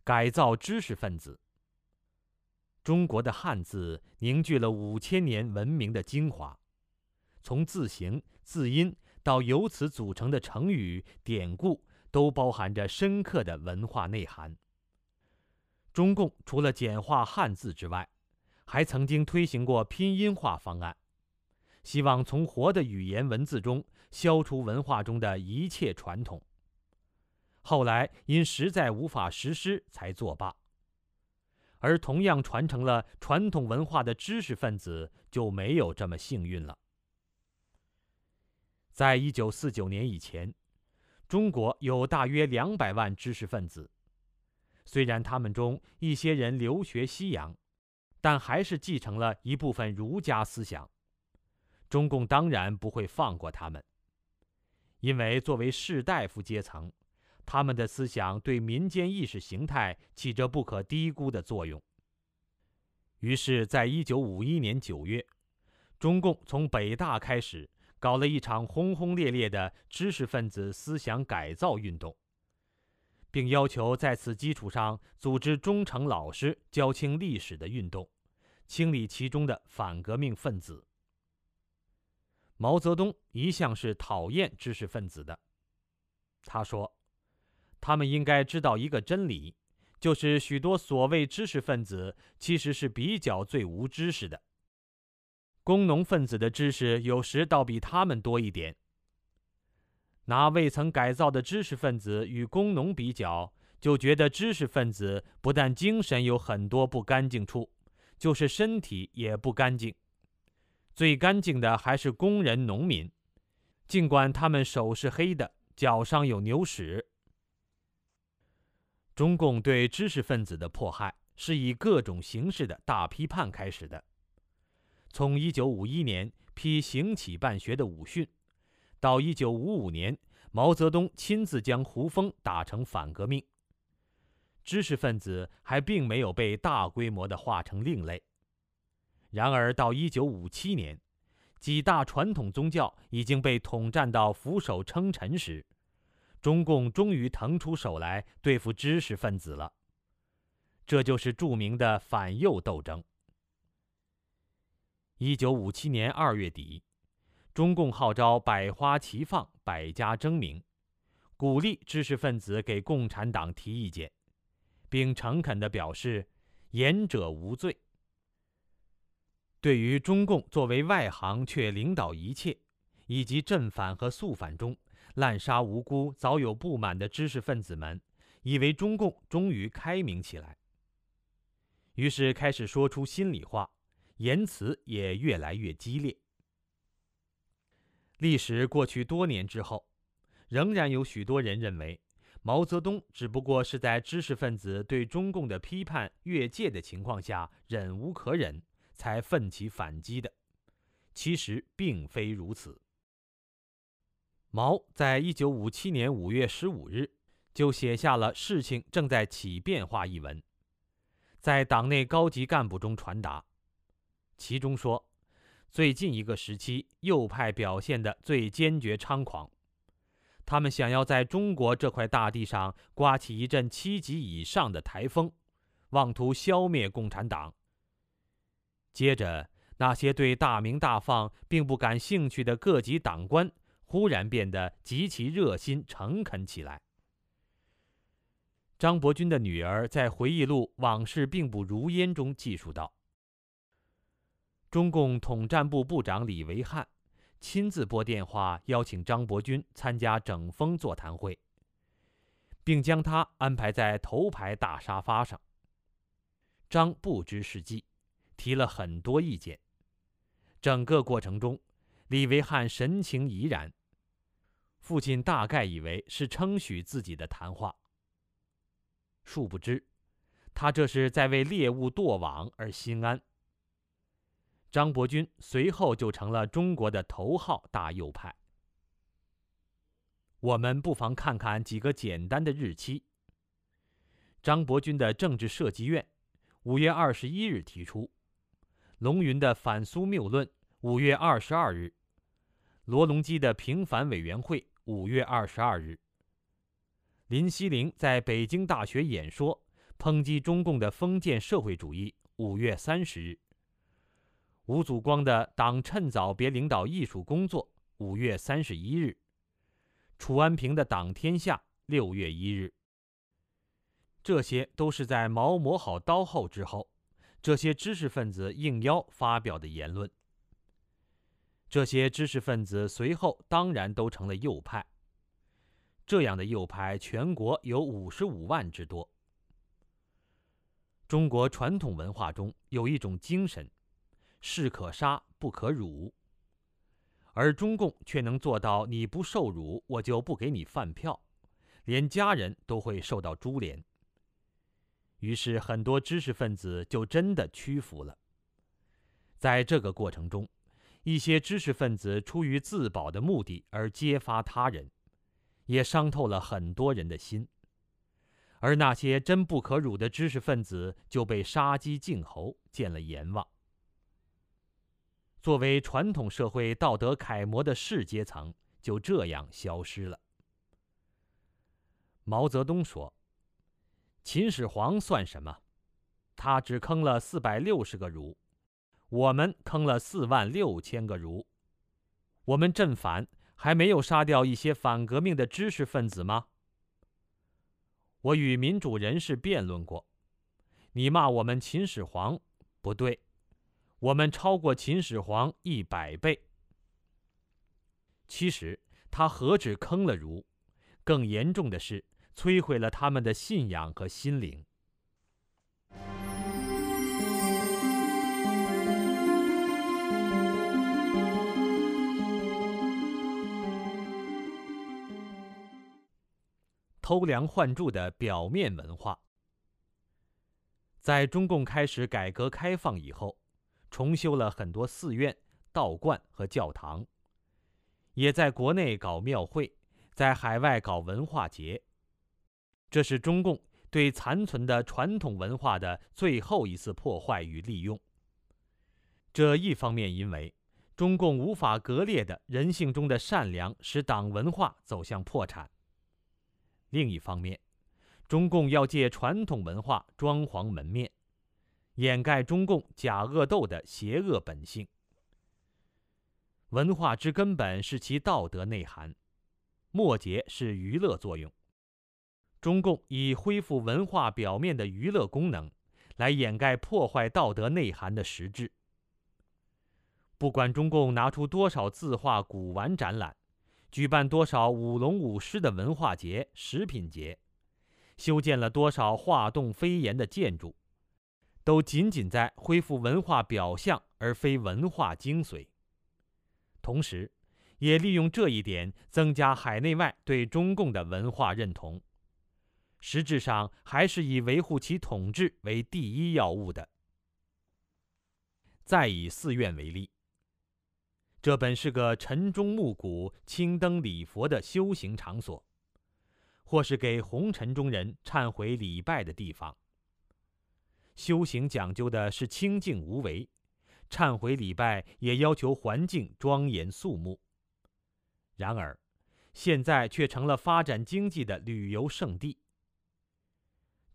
改造知识分子。中国的汉字凝聚了五千年文明的精华，从字形、字音到由此组成的成语、典故，都包含着深刻的文化内涵。中共除了简化汉字之外，还曾经推行过拼音化方案，希望从活的语言文字中消除文化中的一切传统。后来因实在无法实施，才作罢。而同样传承了传统文化的知识分子就没有这么幸运了。在一九四九年以前，中国有大约两百万知识分子，虽然他们中一些人留学西洋，但还是继承了一部分儒家思想。中共当然不会放过他们，因为作为士大夫阶层。他们的思想对民间意识形态起着不可低估的作用。于是，在一九五一年九月，中共从北大开始搞了一场轰轰烈烈的知识分子思想改造运动，并要求在此基础上组织忠诚老实、教清历史的运动，清理其中的反革命分子。毛泽东一向是讨厌知识分子的，他说。他们应该知道一个真理，就是许多所谓知识分子其实是比较最无知识的。工农分子的知识有时倒比他们多一点。拿未曾改造的知识分子与工农比较，就觉得知识分子不但精神有很多不干净处，就是身体也不干净。最干净的还是工人、农民，尽管他们手是黑的，脚上有牛屎。中共对知识分子的迫害是以各种形式的大批判开始的。从1951年批行乞办学的武训，到1955年毛泽东亲自将胡风打成反革命，知识分子还并没有被大规模的划成另类。然而到一九五七年，几大传统宗教已经被统战到俯首称臣时，中共终于腾出手来对付知识分子了。这就是著名的反右斗争。一九五七年二月底，中共号召百花齐放，百家争鸣，鼓励知识分子给共产党提意见，并诚恳地表示“言者无罪”。对于中共作为外行却领导一切，以及正反和肃反中滥杀无辜、早有不满的知识分子们，以为中共终于开明起来，于是开始说出心里话，言辞也越来越激烈。历史过去多年之后，仍然有许多人认为，毛泽东只不过是在知识分子对中共的批判越界的情况下忍无可忍。才奋起反击的，其实并非如此。毛在一九五七年五月十五日就写下了“事情正在起变化”一文，在党内高级干部中传达。其中说，最近一个时期，右派表现的最坚决猖狂，他们想要在中国这块大地上刮起一阵七级以上的台风，妄图消灭共产党。接着，那些对大鸣大放并不感兴趣的各级党官忽然变得极其热心诚恳起来。张伯钧的女儿在回忆录《往事并不如烟》中记述道：“中共统战部部长李维汉亲自拨电话邀请张伯钧参加整风座谈会，并将他安排在头排大沙发上。张不知是计。”提了很多意见。整个过程中，李维汉神情怡然。父亲大概以为是称许自己的谈话，殊不知，他这是在为猎物堕网而心安。张伯钧随后就成了中国的头号大右派。我们不妨看看几个简单的日期。张伯钧的政治设计院，五月二十一日提出。龙云的反苏谬论，五月二十二日；罗隆基的平反委员会，五月二十二日；林希龄在北京大学演说，抨击中共的封建社会主义，五月三十日；吴祖光的党趁早别领导艺术工作，五月三十一日；楚安平的党天下，六月一日。这些都是在毛磨好刀后之后。这些知识分子应邀发表的言论，这些知识分子随后当然都成了右派。这样的右派全国有五十五万之多。中国传统文化中有一种精神，士可杀不可辱，而中共却能做到：你不受辱，我就不给你饭票，连家人都会受到株连。于是，很多知识分子就真的屈服了。在这个过程中，一些知识分子出于自保的目的而揭发他人，也伤透了很多人的心。而那些真不可辱的知识分子就被杀鸡儆猴，见了阎王。作为传统社会道德楷模的士阶层就这样消失了。毛泽东说。秦始皇算什么？他只坑了四百六十个儒，我们坑了四万六千个儒。我们镇反还没有杀掉一些反革命的知识分子吗？我与民主人士辩论过，你骂我们秦始皇不对，我们超过秦始皇一百倍。其实他何止坑了儒，更严重的是。摧毁了他们的信仰和心灵。偷梁换柱的表面文化，在中共开始改革开放以后，重修了很多寺院、道观和教堂，也在国内搞庙会，在海外搞文化节。这是中共对残存的传统文化的最后一次破坏与利用。这一方面因为中共无法割裂的人性中的善良，使党文化走向破产；另一方面，中共要借传统文化装潢门面，掩盖中共假恶斗的邪恶本性。文化之根本是其道德内涵，末节是娱乐作用。中共以恢复文化表面的娱乐功能，来掩盖破坏道德内涵的实质。不管中共拿出多少字画、古玩展览，举办多少舞龙舞狮的文化节、食品节，修建了多少画栋飞檐的建筑，都仅仅在恢复文化表象，而非文化精髓。同时，也利用这一点增加海内外对中共的文化认同。实质上还是以维护其统治为第一要务的。再以寺院为例，这本是个晨钟暮鼓、青灯礼佛的修行场所，或是给红尘中人忏悔礼拜的地方。修行讲究的是清净无为，忏悔礼拜也要求环境庄严肃穆。然而，现在却成了发展经济的旅游胜地。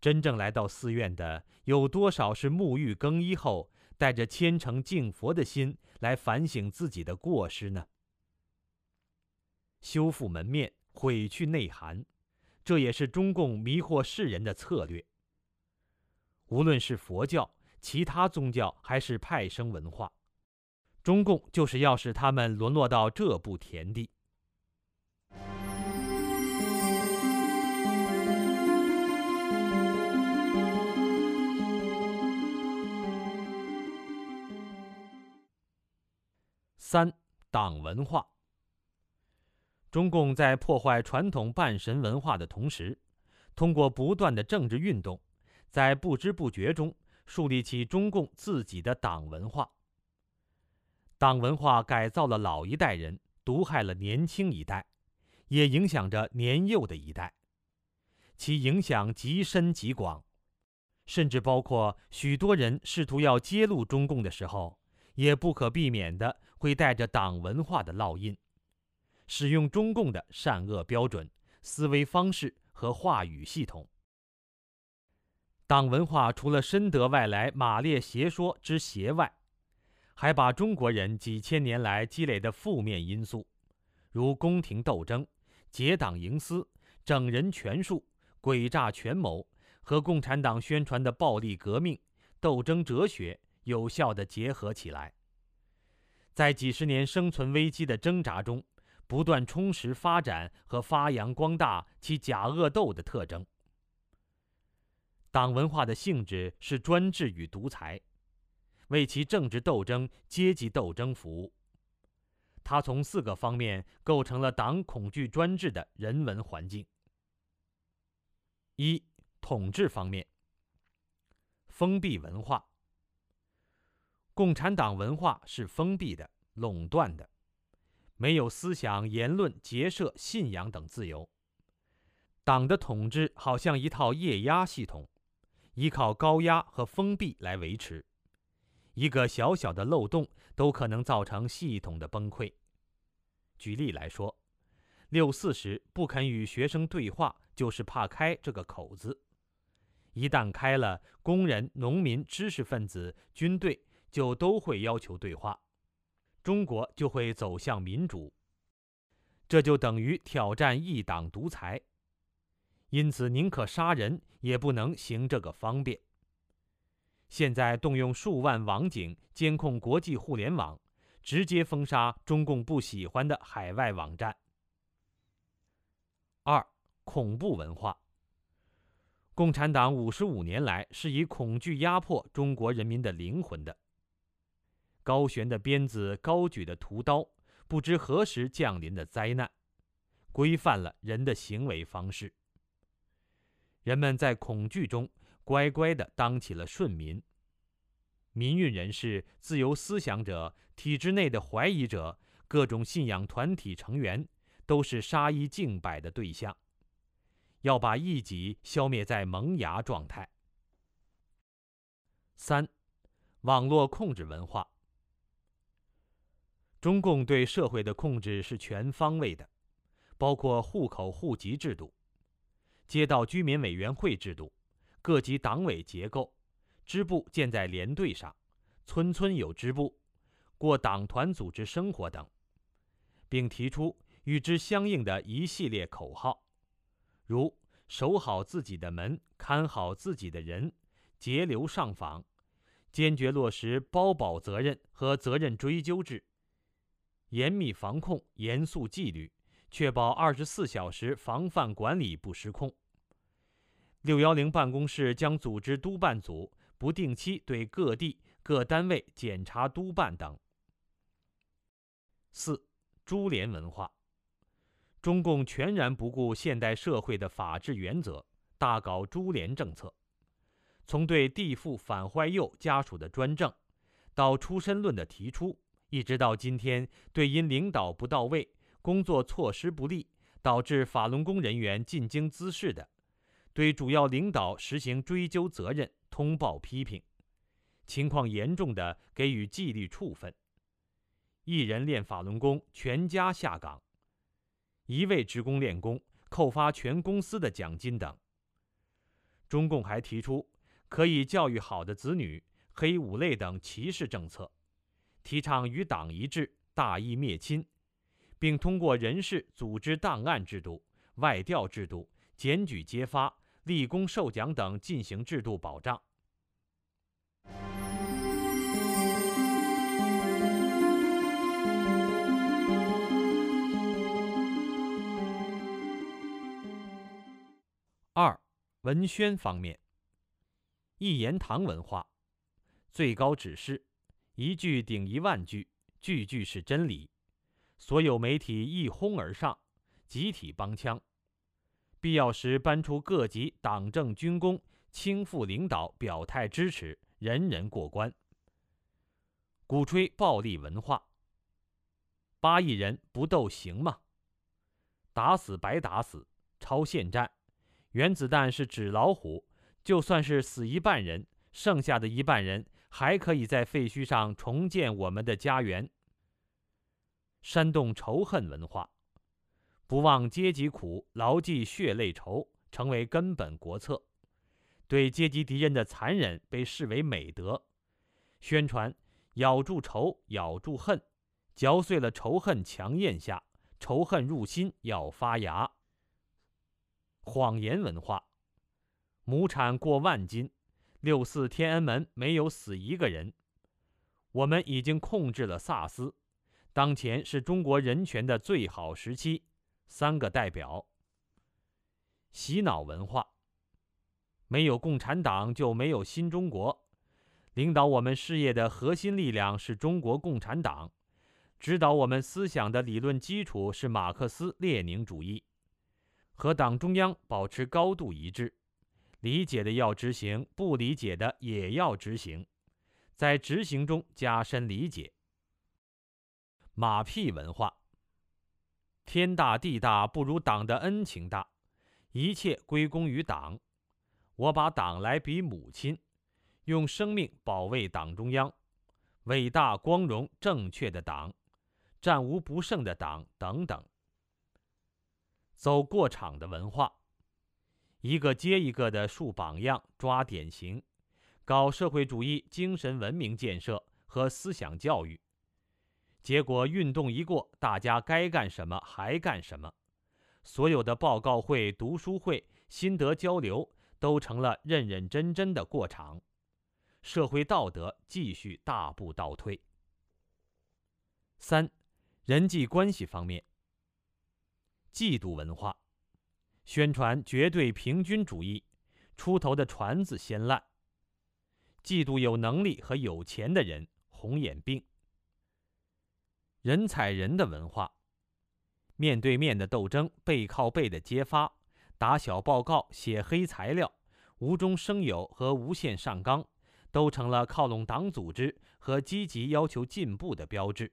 真正来到寺院的有多少是沐浴更衣后，带着虔诚敬佛的心来反省自己的过失呢？修复门面，毁去内涵，这也是中共迷惑世人的策略。无论是佛教、其他宗教，还是派生文化，中共就是要使他们沦落到这步田地。三党文化。中共在破坏传统半神文化的同时，通过不断的政治运动，在不知不觉中树立起中共自己的党文化。党文化改造了老一代人，毒害了年轻一代，也影响着年幼的一代，其影响极深极广，甚至包括许多人试图要揭露中共的时候，也不可避免的。会带着党文化的烙印，使用中共的善恶标准、思维方式和话语系统。党文化除了深得外来马列邪说之邪外，还把中国人几千年来积累的负面因素，如宫廷斗争、结党营私、整人权术、诡诈权谋和共产党宣传的暴力革命斗争哲学，有效地结合起来。在几十年生存危机的挣扎中，不断充实发展和发扬光大其假恶斗的特征。党文化的性质是专制与独裁，为其政治斗争、阶级斗争服务。它从四个方面构成了党恐惧专制的人文环境。一、统治方面，封闭文化。共产党文化是封闭的、垄断的，没有思想、言论、结社、信仰等自由。党的统治好像一套液压系统，依靠高压和封闭来维持。一个小小的漏洞都可能造成系统的崩溃。举例来说，六四时不肯与学生对话，就是怕开这个口子。一旦开了，工人、农民、知识分子、军队。就都会要求对话，中国就会走向民主，这就等于挑战一党独裁，因此宁可杀人也不能行这个方便。现在动用数万网警监控国际互联网，直接封杀中共不喜欢的海外网站。二、恐怖文化。共产党五十五年来是以恐惧压迫中国人民的灵魂的。高悬的鞭子，高举的屠刀，不知何时降临的灾难，规范了人的行为方式。人们在恐惧中乖乖地当起了顺民。民运人士、自由思想者、体制内的怀疑者、各种信仰团体成员，都是杀一儆百的对象，要把异己消灭在萌芽状态。三，网络控制文化。中共对社会的控制是全方位的，包括户口户籍制度、街道居民委员会制度、各级党委结构、支部建在连队上、村村有支部、过党团组织生活等，并提出与之相应的一系列口号，如“守好自己的门，看好自己的人”。节流上访，坚决落实包保责任和责任追究制，严密防控，严肃纪律，确保二十四小时防范管理不失控。六幺零办公室将组织督办组，不定期对各地各单位检查督办等。四，株连文化，中共全然不顾现代社会的法治原则，大搞株连政策。从对地富反坏右家属的专政，到出身论的提出，一直到今天对因领导不到位、工作措施不力，导致法轮功人员进京滋事的，对主要领导实行追究责任、通报批评，情况严重的给予纪律处分，一人练法轮功全家下岗，一位职工练功扣发全公司的奖金等。中共还提出。可以教育好的子女，黑五类等歧视政策，提倡与党一致，大义灭亲，并通过人事、组织档案制度、外调制度、检举揭发、立功授奖等进行制度保障。二，文宣方面。一言堂文化，最高指示，一句顶一万句，句句是真理。所有媒体一哄而上，集体帮腔，必要时搬出各级党政军工倾覆领导表态支持，人人过关。鼓吹暴力文化，八亿人不斗行吗？打死白打死，超限战，原子弹是纸老虎。就算是死一半人，剩下的一半人还可以在废墟上重建我们的家园。煽动仇恨文化，不忘阶级苦，牢记血泪仇，成为根本国策。对阶级敌人的残忍被视为美德，宣传咬住仇，咬住恨，嚼碎了仇恨，强咽下，仇恨入心要发芽。谎言文化。亩产过万斤，六四天安门没有死一个人。我们已经控制了萨斯，当前是中国人权的最好时期。三个代表。洗脑文化，没有共产党就没有新中国。领导我们事业的核心力量是中国共产党，指导我们思想的理论基础是马克思列宁主义，和党中央保持高度一致。理解的要执行，不理解的也要执行，在执行中加深理解。马屁文化，天大地大不如党的恩情大，一切归功于党。我把党来比母亲，用生命保卫党中央，伟大光荣正确的党，战无不胜的党等等。走过场的文化。一个接一个的树榜样、抓典型，搞社会主义精神文明建设和思想教育。结果运动一过，大家该干什么还干什么，所有的报告会、读书会、心得交流都成了认认真真的过场，社会道德继续大步倒退。三，人际关系方面，嫉妒文化。宣传绝对平均主义，出头的船子先烂。嫉妒有能力和有钱的人，红眼病。人踩人的文化，面对面的斗争，背靠背的揭发，打小报告、写黑材料，无中生有和无限上纲，都成了靠拢党组织和积极要求进步的标志。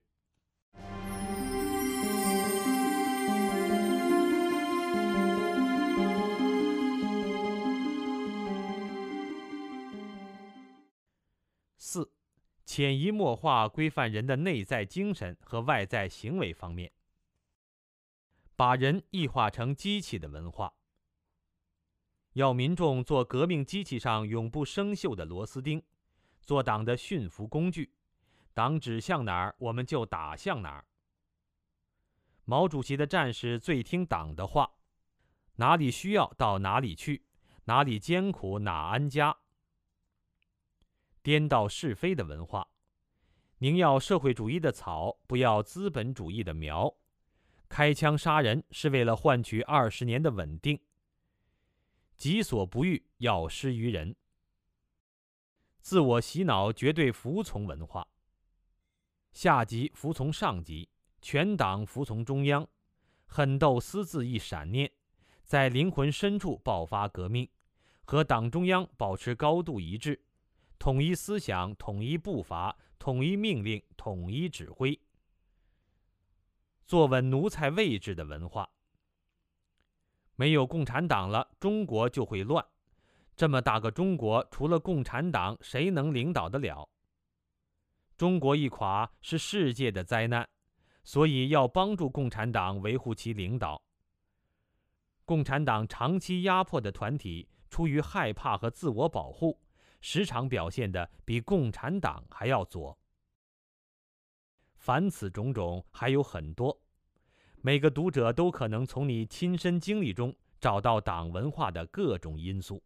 潜移默化规范人的内在精神和外在行为方面，把人异化成机器的文化。要民众做革命机器上永不生锈的螺丝钉，做党的驯服工具，党指向哪儿，我们就打向哪儿。毛主席的战士最听党的话，哪里需要到哪里去，哪里艰苦哪安家。颠倒是非的文化，宁要社会主义的草，不要资本主义的苗。开枪杀人是为了换取二十年的稳定。己所不欲，要施于人。自我洗脑，绝对服从文化。下级服从上级，全党服从中央，狠斗私自一闪念，在灵魂深处爆发革命，和党中央保持高度一致，统一思想，统一步伐，统一命令，统一指挥，坐稳奴才位置的文化。没有共产党了，中国就会乱。这么大个中国，除了共产党，谁能领导得了？中国一垮，是世界的灾难，所以要帮助共产党维护其领导。共产党长期压迫的团体，出于害怕和自我保护，时常表现的比共产党还要左。凡此种种，还有很多。每个读者都可能从你亲身经历中找到党文化的各种因素。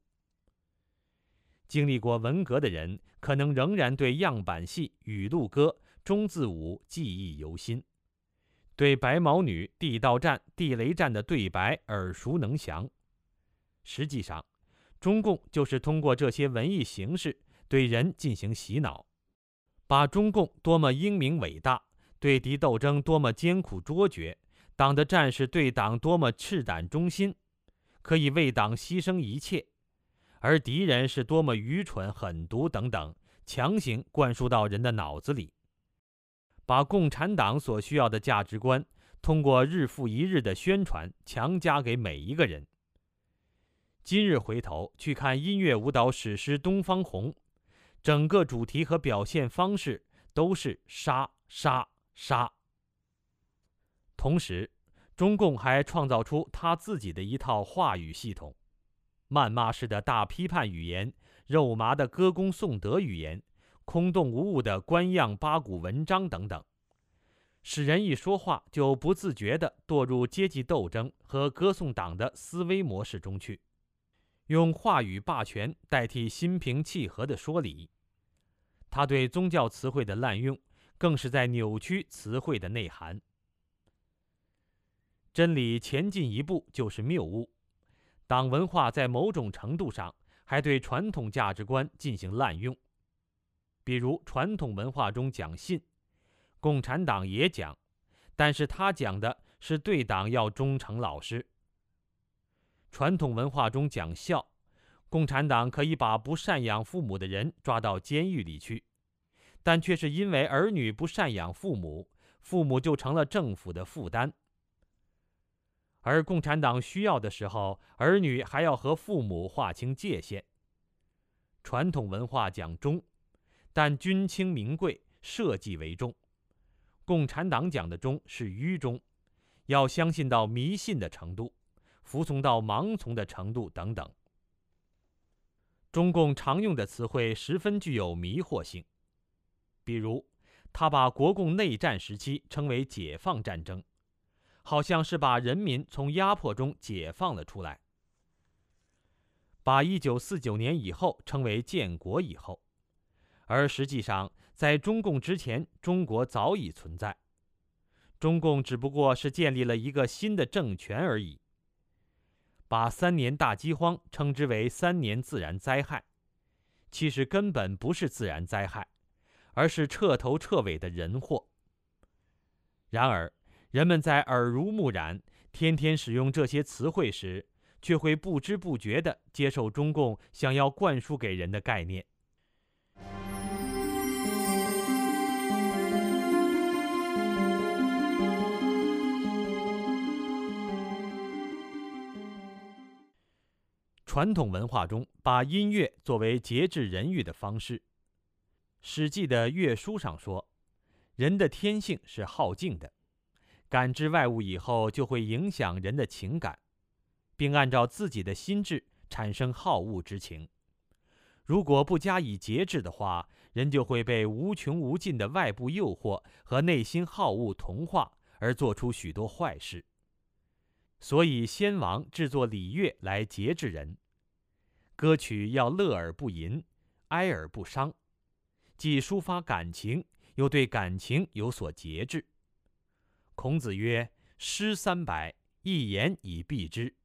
经历过文革的人，可能仍然对样板戏、语录歌、中字舞记忆犹新，对白毛女、地道战、地雷战的对白耳熟能详。实际上，中共就是通过这些文艺形式对人进行洗脑，把中共多么英明伟大，对敌斗争多么艰苦卓绝。党的战士对党多么赤胆忠心，可以为党牺牲一切，而敌人是多么愚蠢狠毒等等，强行灌输到人的脑子里，把共产党所需要的价值观，通过日复一日的宣传强加给每一个人。今日回头去看音乐舞蹈史诗《东方红》，整个主题和表现方式都是杀杀杀。同时，中共还创造出他自己的一套话语系统，谩骂式的大批判语言，肉麻的歌功颂德语言，空洞无物的官样八股文章等等，使人一说话就不自觉地堕入阶级斗争和歌颂党的思维模式中去，用话语霸权代替心平气和的说理。他对宗教词汇的滥用，更是在扭曲词汇的内涵。真理前进一步就是谬误，党文化在某种程度上还对传统价值观进行滥用。比如传统文化中讲信，共产党也讲，但是他讲的是对党要忠诚老实。传统文化中讲孝，共产党可以把不赡养父母的人抓到监狱里去，但却是因为儿女不赡养父母，父母就成了政府的负担。而共产党需要的时候，儿女还要和父母划清界限。传统文化讲忠，但君轻民贵，社稷为重。共产党讲的忠是愚忠，要相信到迷信的程度，服从到盲从的程度等等。中共常用的词汇十分具有迷惑性，比如，他把国共内战时期称为解放战争。好像是把人民从压迫中解放了出来，把一九四九年以后称为建国以后，而实际上在中共之前，中国早已存在，中共只不过是建立了一个新的政权而已。把三年大饥荒称之为三年自然灾害，其实根本不是自然灾害，而是彻头彻尾的人祸。然而。人们在耳濡目染、天天使用这些词汇时，却会不知不觉地接受中共想要灌输给人的概念。传统文化中，把音乐作为节制人欲的方式，史记》的乐书上说，人的天性是好静的，感知外物以后就会影响人的情感，并按照自己的心智产生好恶之情。如果不加以节制的话，人就会被无穷无尽的外部诱惑和内心好恶同化，而做出许多坏事。所以，先王制作礼乐来节制人。歌曲要乐而不淫，哀而不伤，既抒发感情，又对感情有所节制。孔子曰：“诗三百，一言以蔽之，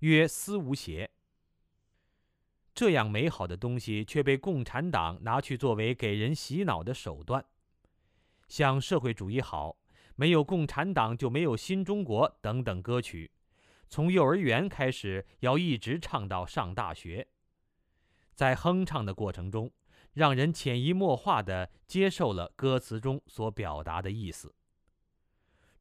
曰思无邪。”这样美好的东西却被共产党拿去作为给人洗脑的手段，像“社会主义好”“没有共产党就没有新中国”等等歌曲。从幼儿园开始，要一直唱到上大学。在哼唱的过程中，让人潜移默化地接受了歌词中所表达的意思。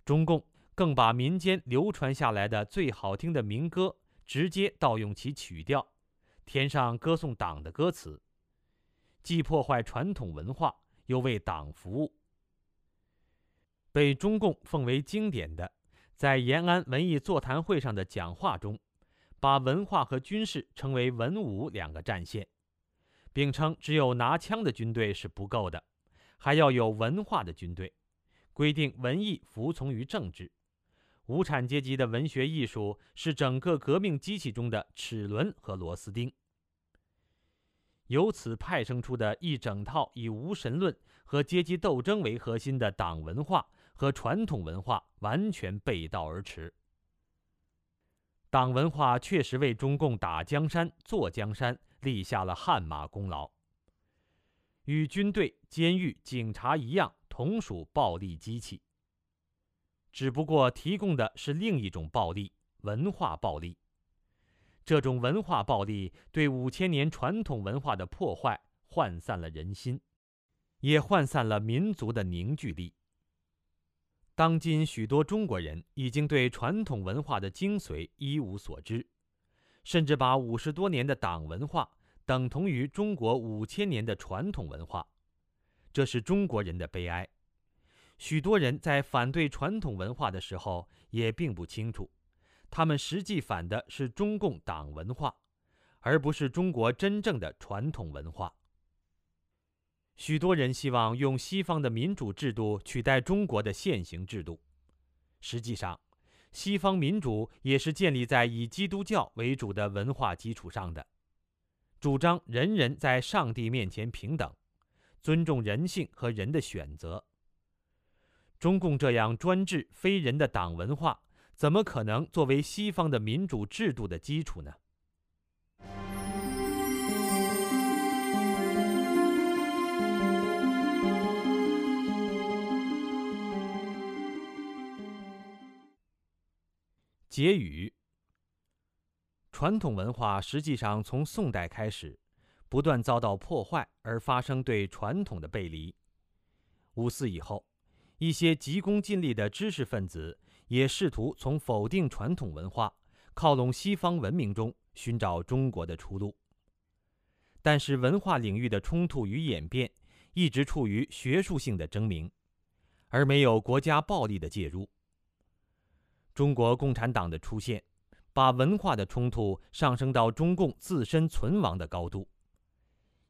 中共更把民间流传下来的最好听的民歌直接盗用其曲调，填上歌颂党的歌词，既破坏传统文化，又为党服务。被中共奉为经典的。在延安文艺座谈会上的讲话中，把文化和军事称为文武两个战线，并称只有拿枪的军队是不够的，还要有文化的军队。规定文艺服从于政治，无产阶级的文学艺术是整个革命机器中的齿轮和螺丝钉。由此派生出的一整套以无神论和阶级斗争为核心的党文化。和传统文化完全背道而驰。党文化确实为中共打江山、坐江山立下了汗马功劳。与军队、监狱、警察一样，同属暴力机器。只不过提供的是另一种暴力——文化暴力。这种文化暴力对五千年传统文化的破坏，涣散了人心，也涣散了民族的凝聚力。当今许多中国人已经对传统文化的精髓一无所知，甚至把五十多年的党文化等同于中国五千年的传统文化，这是中国人的悲哀。许多人在反对传统文化的时候也并不清楚，他们实际反的是中共党文化，而不是中国真正的传统文化。许多人希望用西方的民主制度取代中国的现行制度。实际上，西方民主也是建立在以基督教为主的文化基础上的，主张人人在上帝面前平等，尊重人性和人的选择。中共这样专制非人的党文化，怎么可能作为西方的民主制度的基础呢？结语：传统文化实际上从宋代开始，不断遭到破坏，而发生对传统的背离。五四以后，一些急功近利的知识分子也试图从否定传统文化、靠拢西方文明中寻找中国的出路。但是，文化领域的冲突与演变一直处于学术性的争鸣，而没有国家暴力的介入。中国共产党的出现，把文化的冲突上升到中共自身存亡的高度，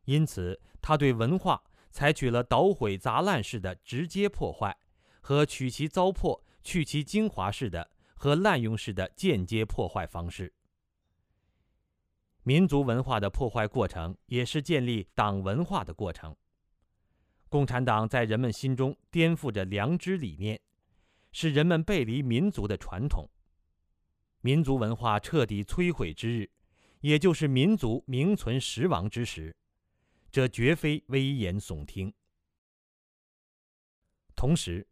因此他对文化采取了捣毁砸烂式的直接破坏，和取其糟粕、去其精华式的和滥用式的间接破坏方式。民族文化的破坏过程，也是建立党文化的过程。共产党在人们心中颠覆着良知理念。是人们背离民族的传统，民族文化彻底摧毁之日，也就是民族名存实亡之时。这绝非危言耸听。同时，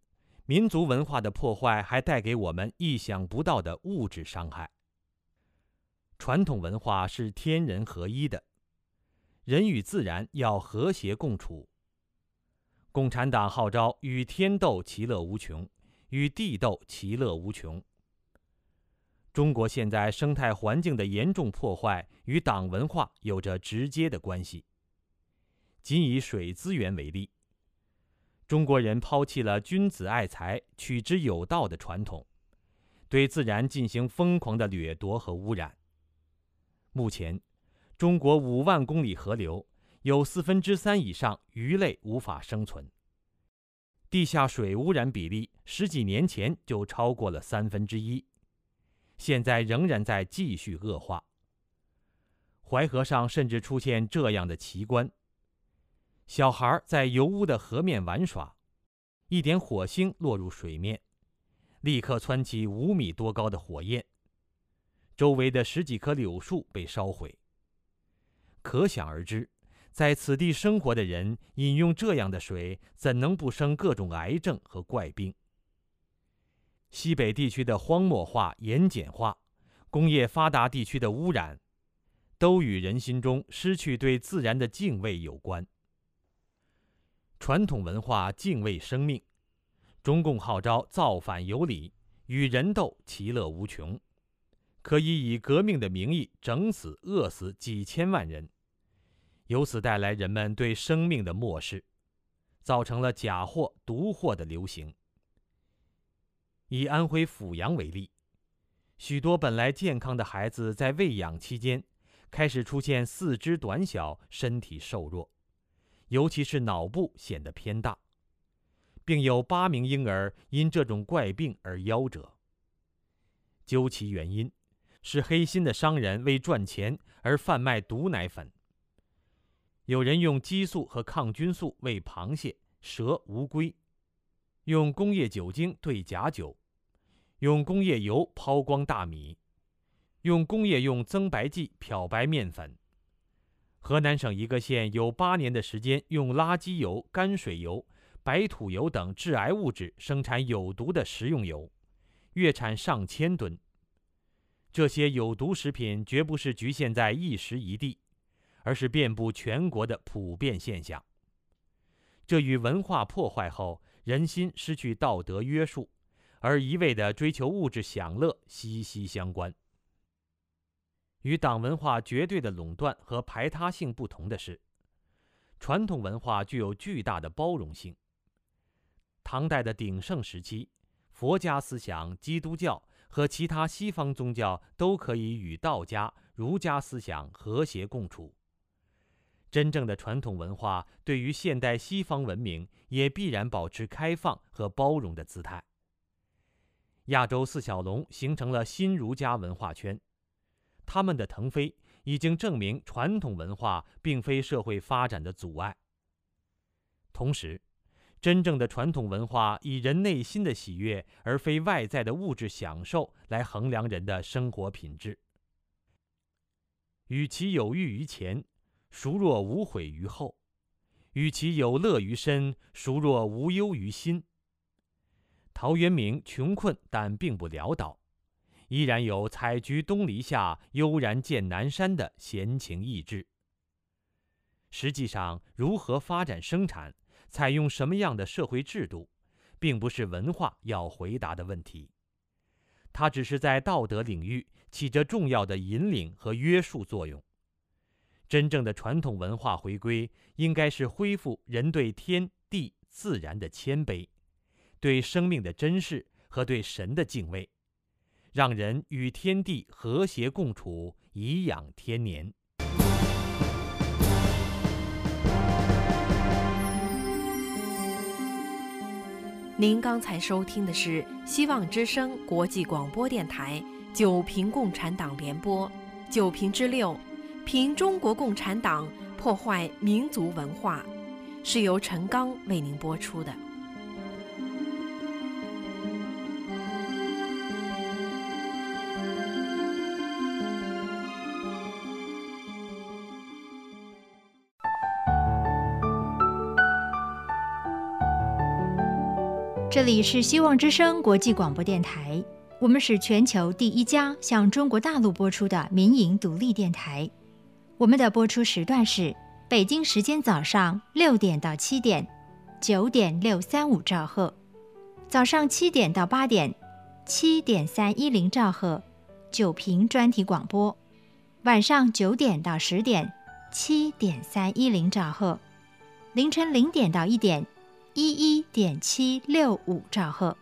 民族文化的破坏还带给我们意想不到的物质伤害。传统文化是天人合一的，人与自然要和谐共处。共产党号召与天斗，其乐无穷。与地斗，其乐无穷。中国现在生态环境的严重破坏与党文化有着直接的关系。仅以水资源为例。中国人抛弃了君子爱财、取之有道的传统，对自然进行疯狂的掠夺和污染。目前，中国五万公里河流有四分之三以上鱼类无法生存。地下水污染比例十几年前就超过了三分之一，现在仍然在继续恶化。淮河上甚至出现这样的奇观。小孩在油污的河面玩耍，一点火星落入水面，立刻蹿起五米多高的火焰。周围的十几棵柳树被烧毁。可想而知，在此地生活的人饮用这样的水，怎能不生各种癌症和怪病？西北地区的荒漠化、盐碱化，工业发达地区的污染，都与人心中失去对自然的敬畏有关。传统文化敬畏生命，中共号召造反有理，与人斗其乐无穷，可以以革命的名义整死、饿死几千万人，由此带来人们对生命的漠视，造成了假货、毒货的流行。以安徽阜阳为例，许多本来健康的孩子在喂养期间，开始出现四肢短小、身体瘦弱。尤其是脑部显得偏大，并有八名婴儿因这种怪病而夭折。究其原因，是黑心的商人为赚钱而贩卖毒奶粉。有人用激素和抗菌素喂螃蟹、蛇、乌龟，用工业酒精兑假酒，用工业油抛光大米，用工业用增白剂漂白面粉。河南省一个县有八年的时间，用垃圾油、泔水油、白土油等致癌物质生产有毒的食用油，月产上千吨。这些有毒食品绝不是局限在一时一地，而是遍布全国的普遍现象。这与文化破坏后人心失去道德约束，而一味地追求物质享乐息息相关。与党文化绝对的垄断和排他性不同的是，传统文化具有巨大的包容性。唐代的鼎盛时期，佛家思想、基督教和其他西方宗教都可以与道家、儒家思想和谐共处。真正的传统文化对于现代西方文明也必然保持开放和包容的姿态。亚洲四小龙形成了新儒家文化圈。他们的腾飞已经证明，传统文化并非社会发展的阻碍。同时，真正的传统文化以人内心的喜悦，而非外在的物质享受来衡量人的生活品质。与其有欲于前，孰若无悔于后；与其有乐于身，孰若无忧于心。陶渊明穷困，但并不潦倒。依然有“采菊东篱下，悠然见南山”的闲情逸致。实际上，如何发展生产，采用什么样的社会制度，并不是文化要回答的问题，它只是在道德领域起着重要的引领和约束作用。真正的传统文化回归，应该是恢复人对天地自然的谦卑，对生命的珍视和对神的敬畏。让人与天地和谐共处，颐养天年。您刚才收听的是希望之声国际广播电台《九平共产党联播》九平之六，评中国共产党破坏民族文化，是由陈刚为您播出的。这里是希望之声国际广播电台，我们是全球第一家向中国大陆播出的民营独立电台。我们的播出时段是北京时间早上六点到七点，九点六三五兆赫；早上七点到八点，七点三一零兆赫，九频专题广播；晚上九点到十点，七点三一零兆赫。凌晨零点到一点，一一点七六五兆赫。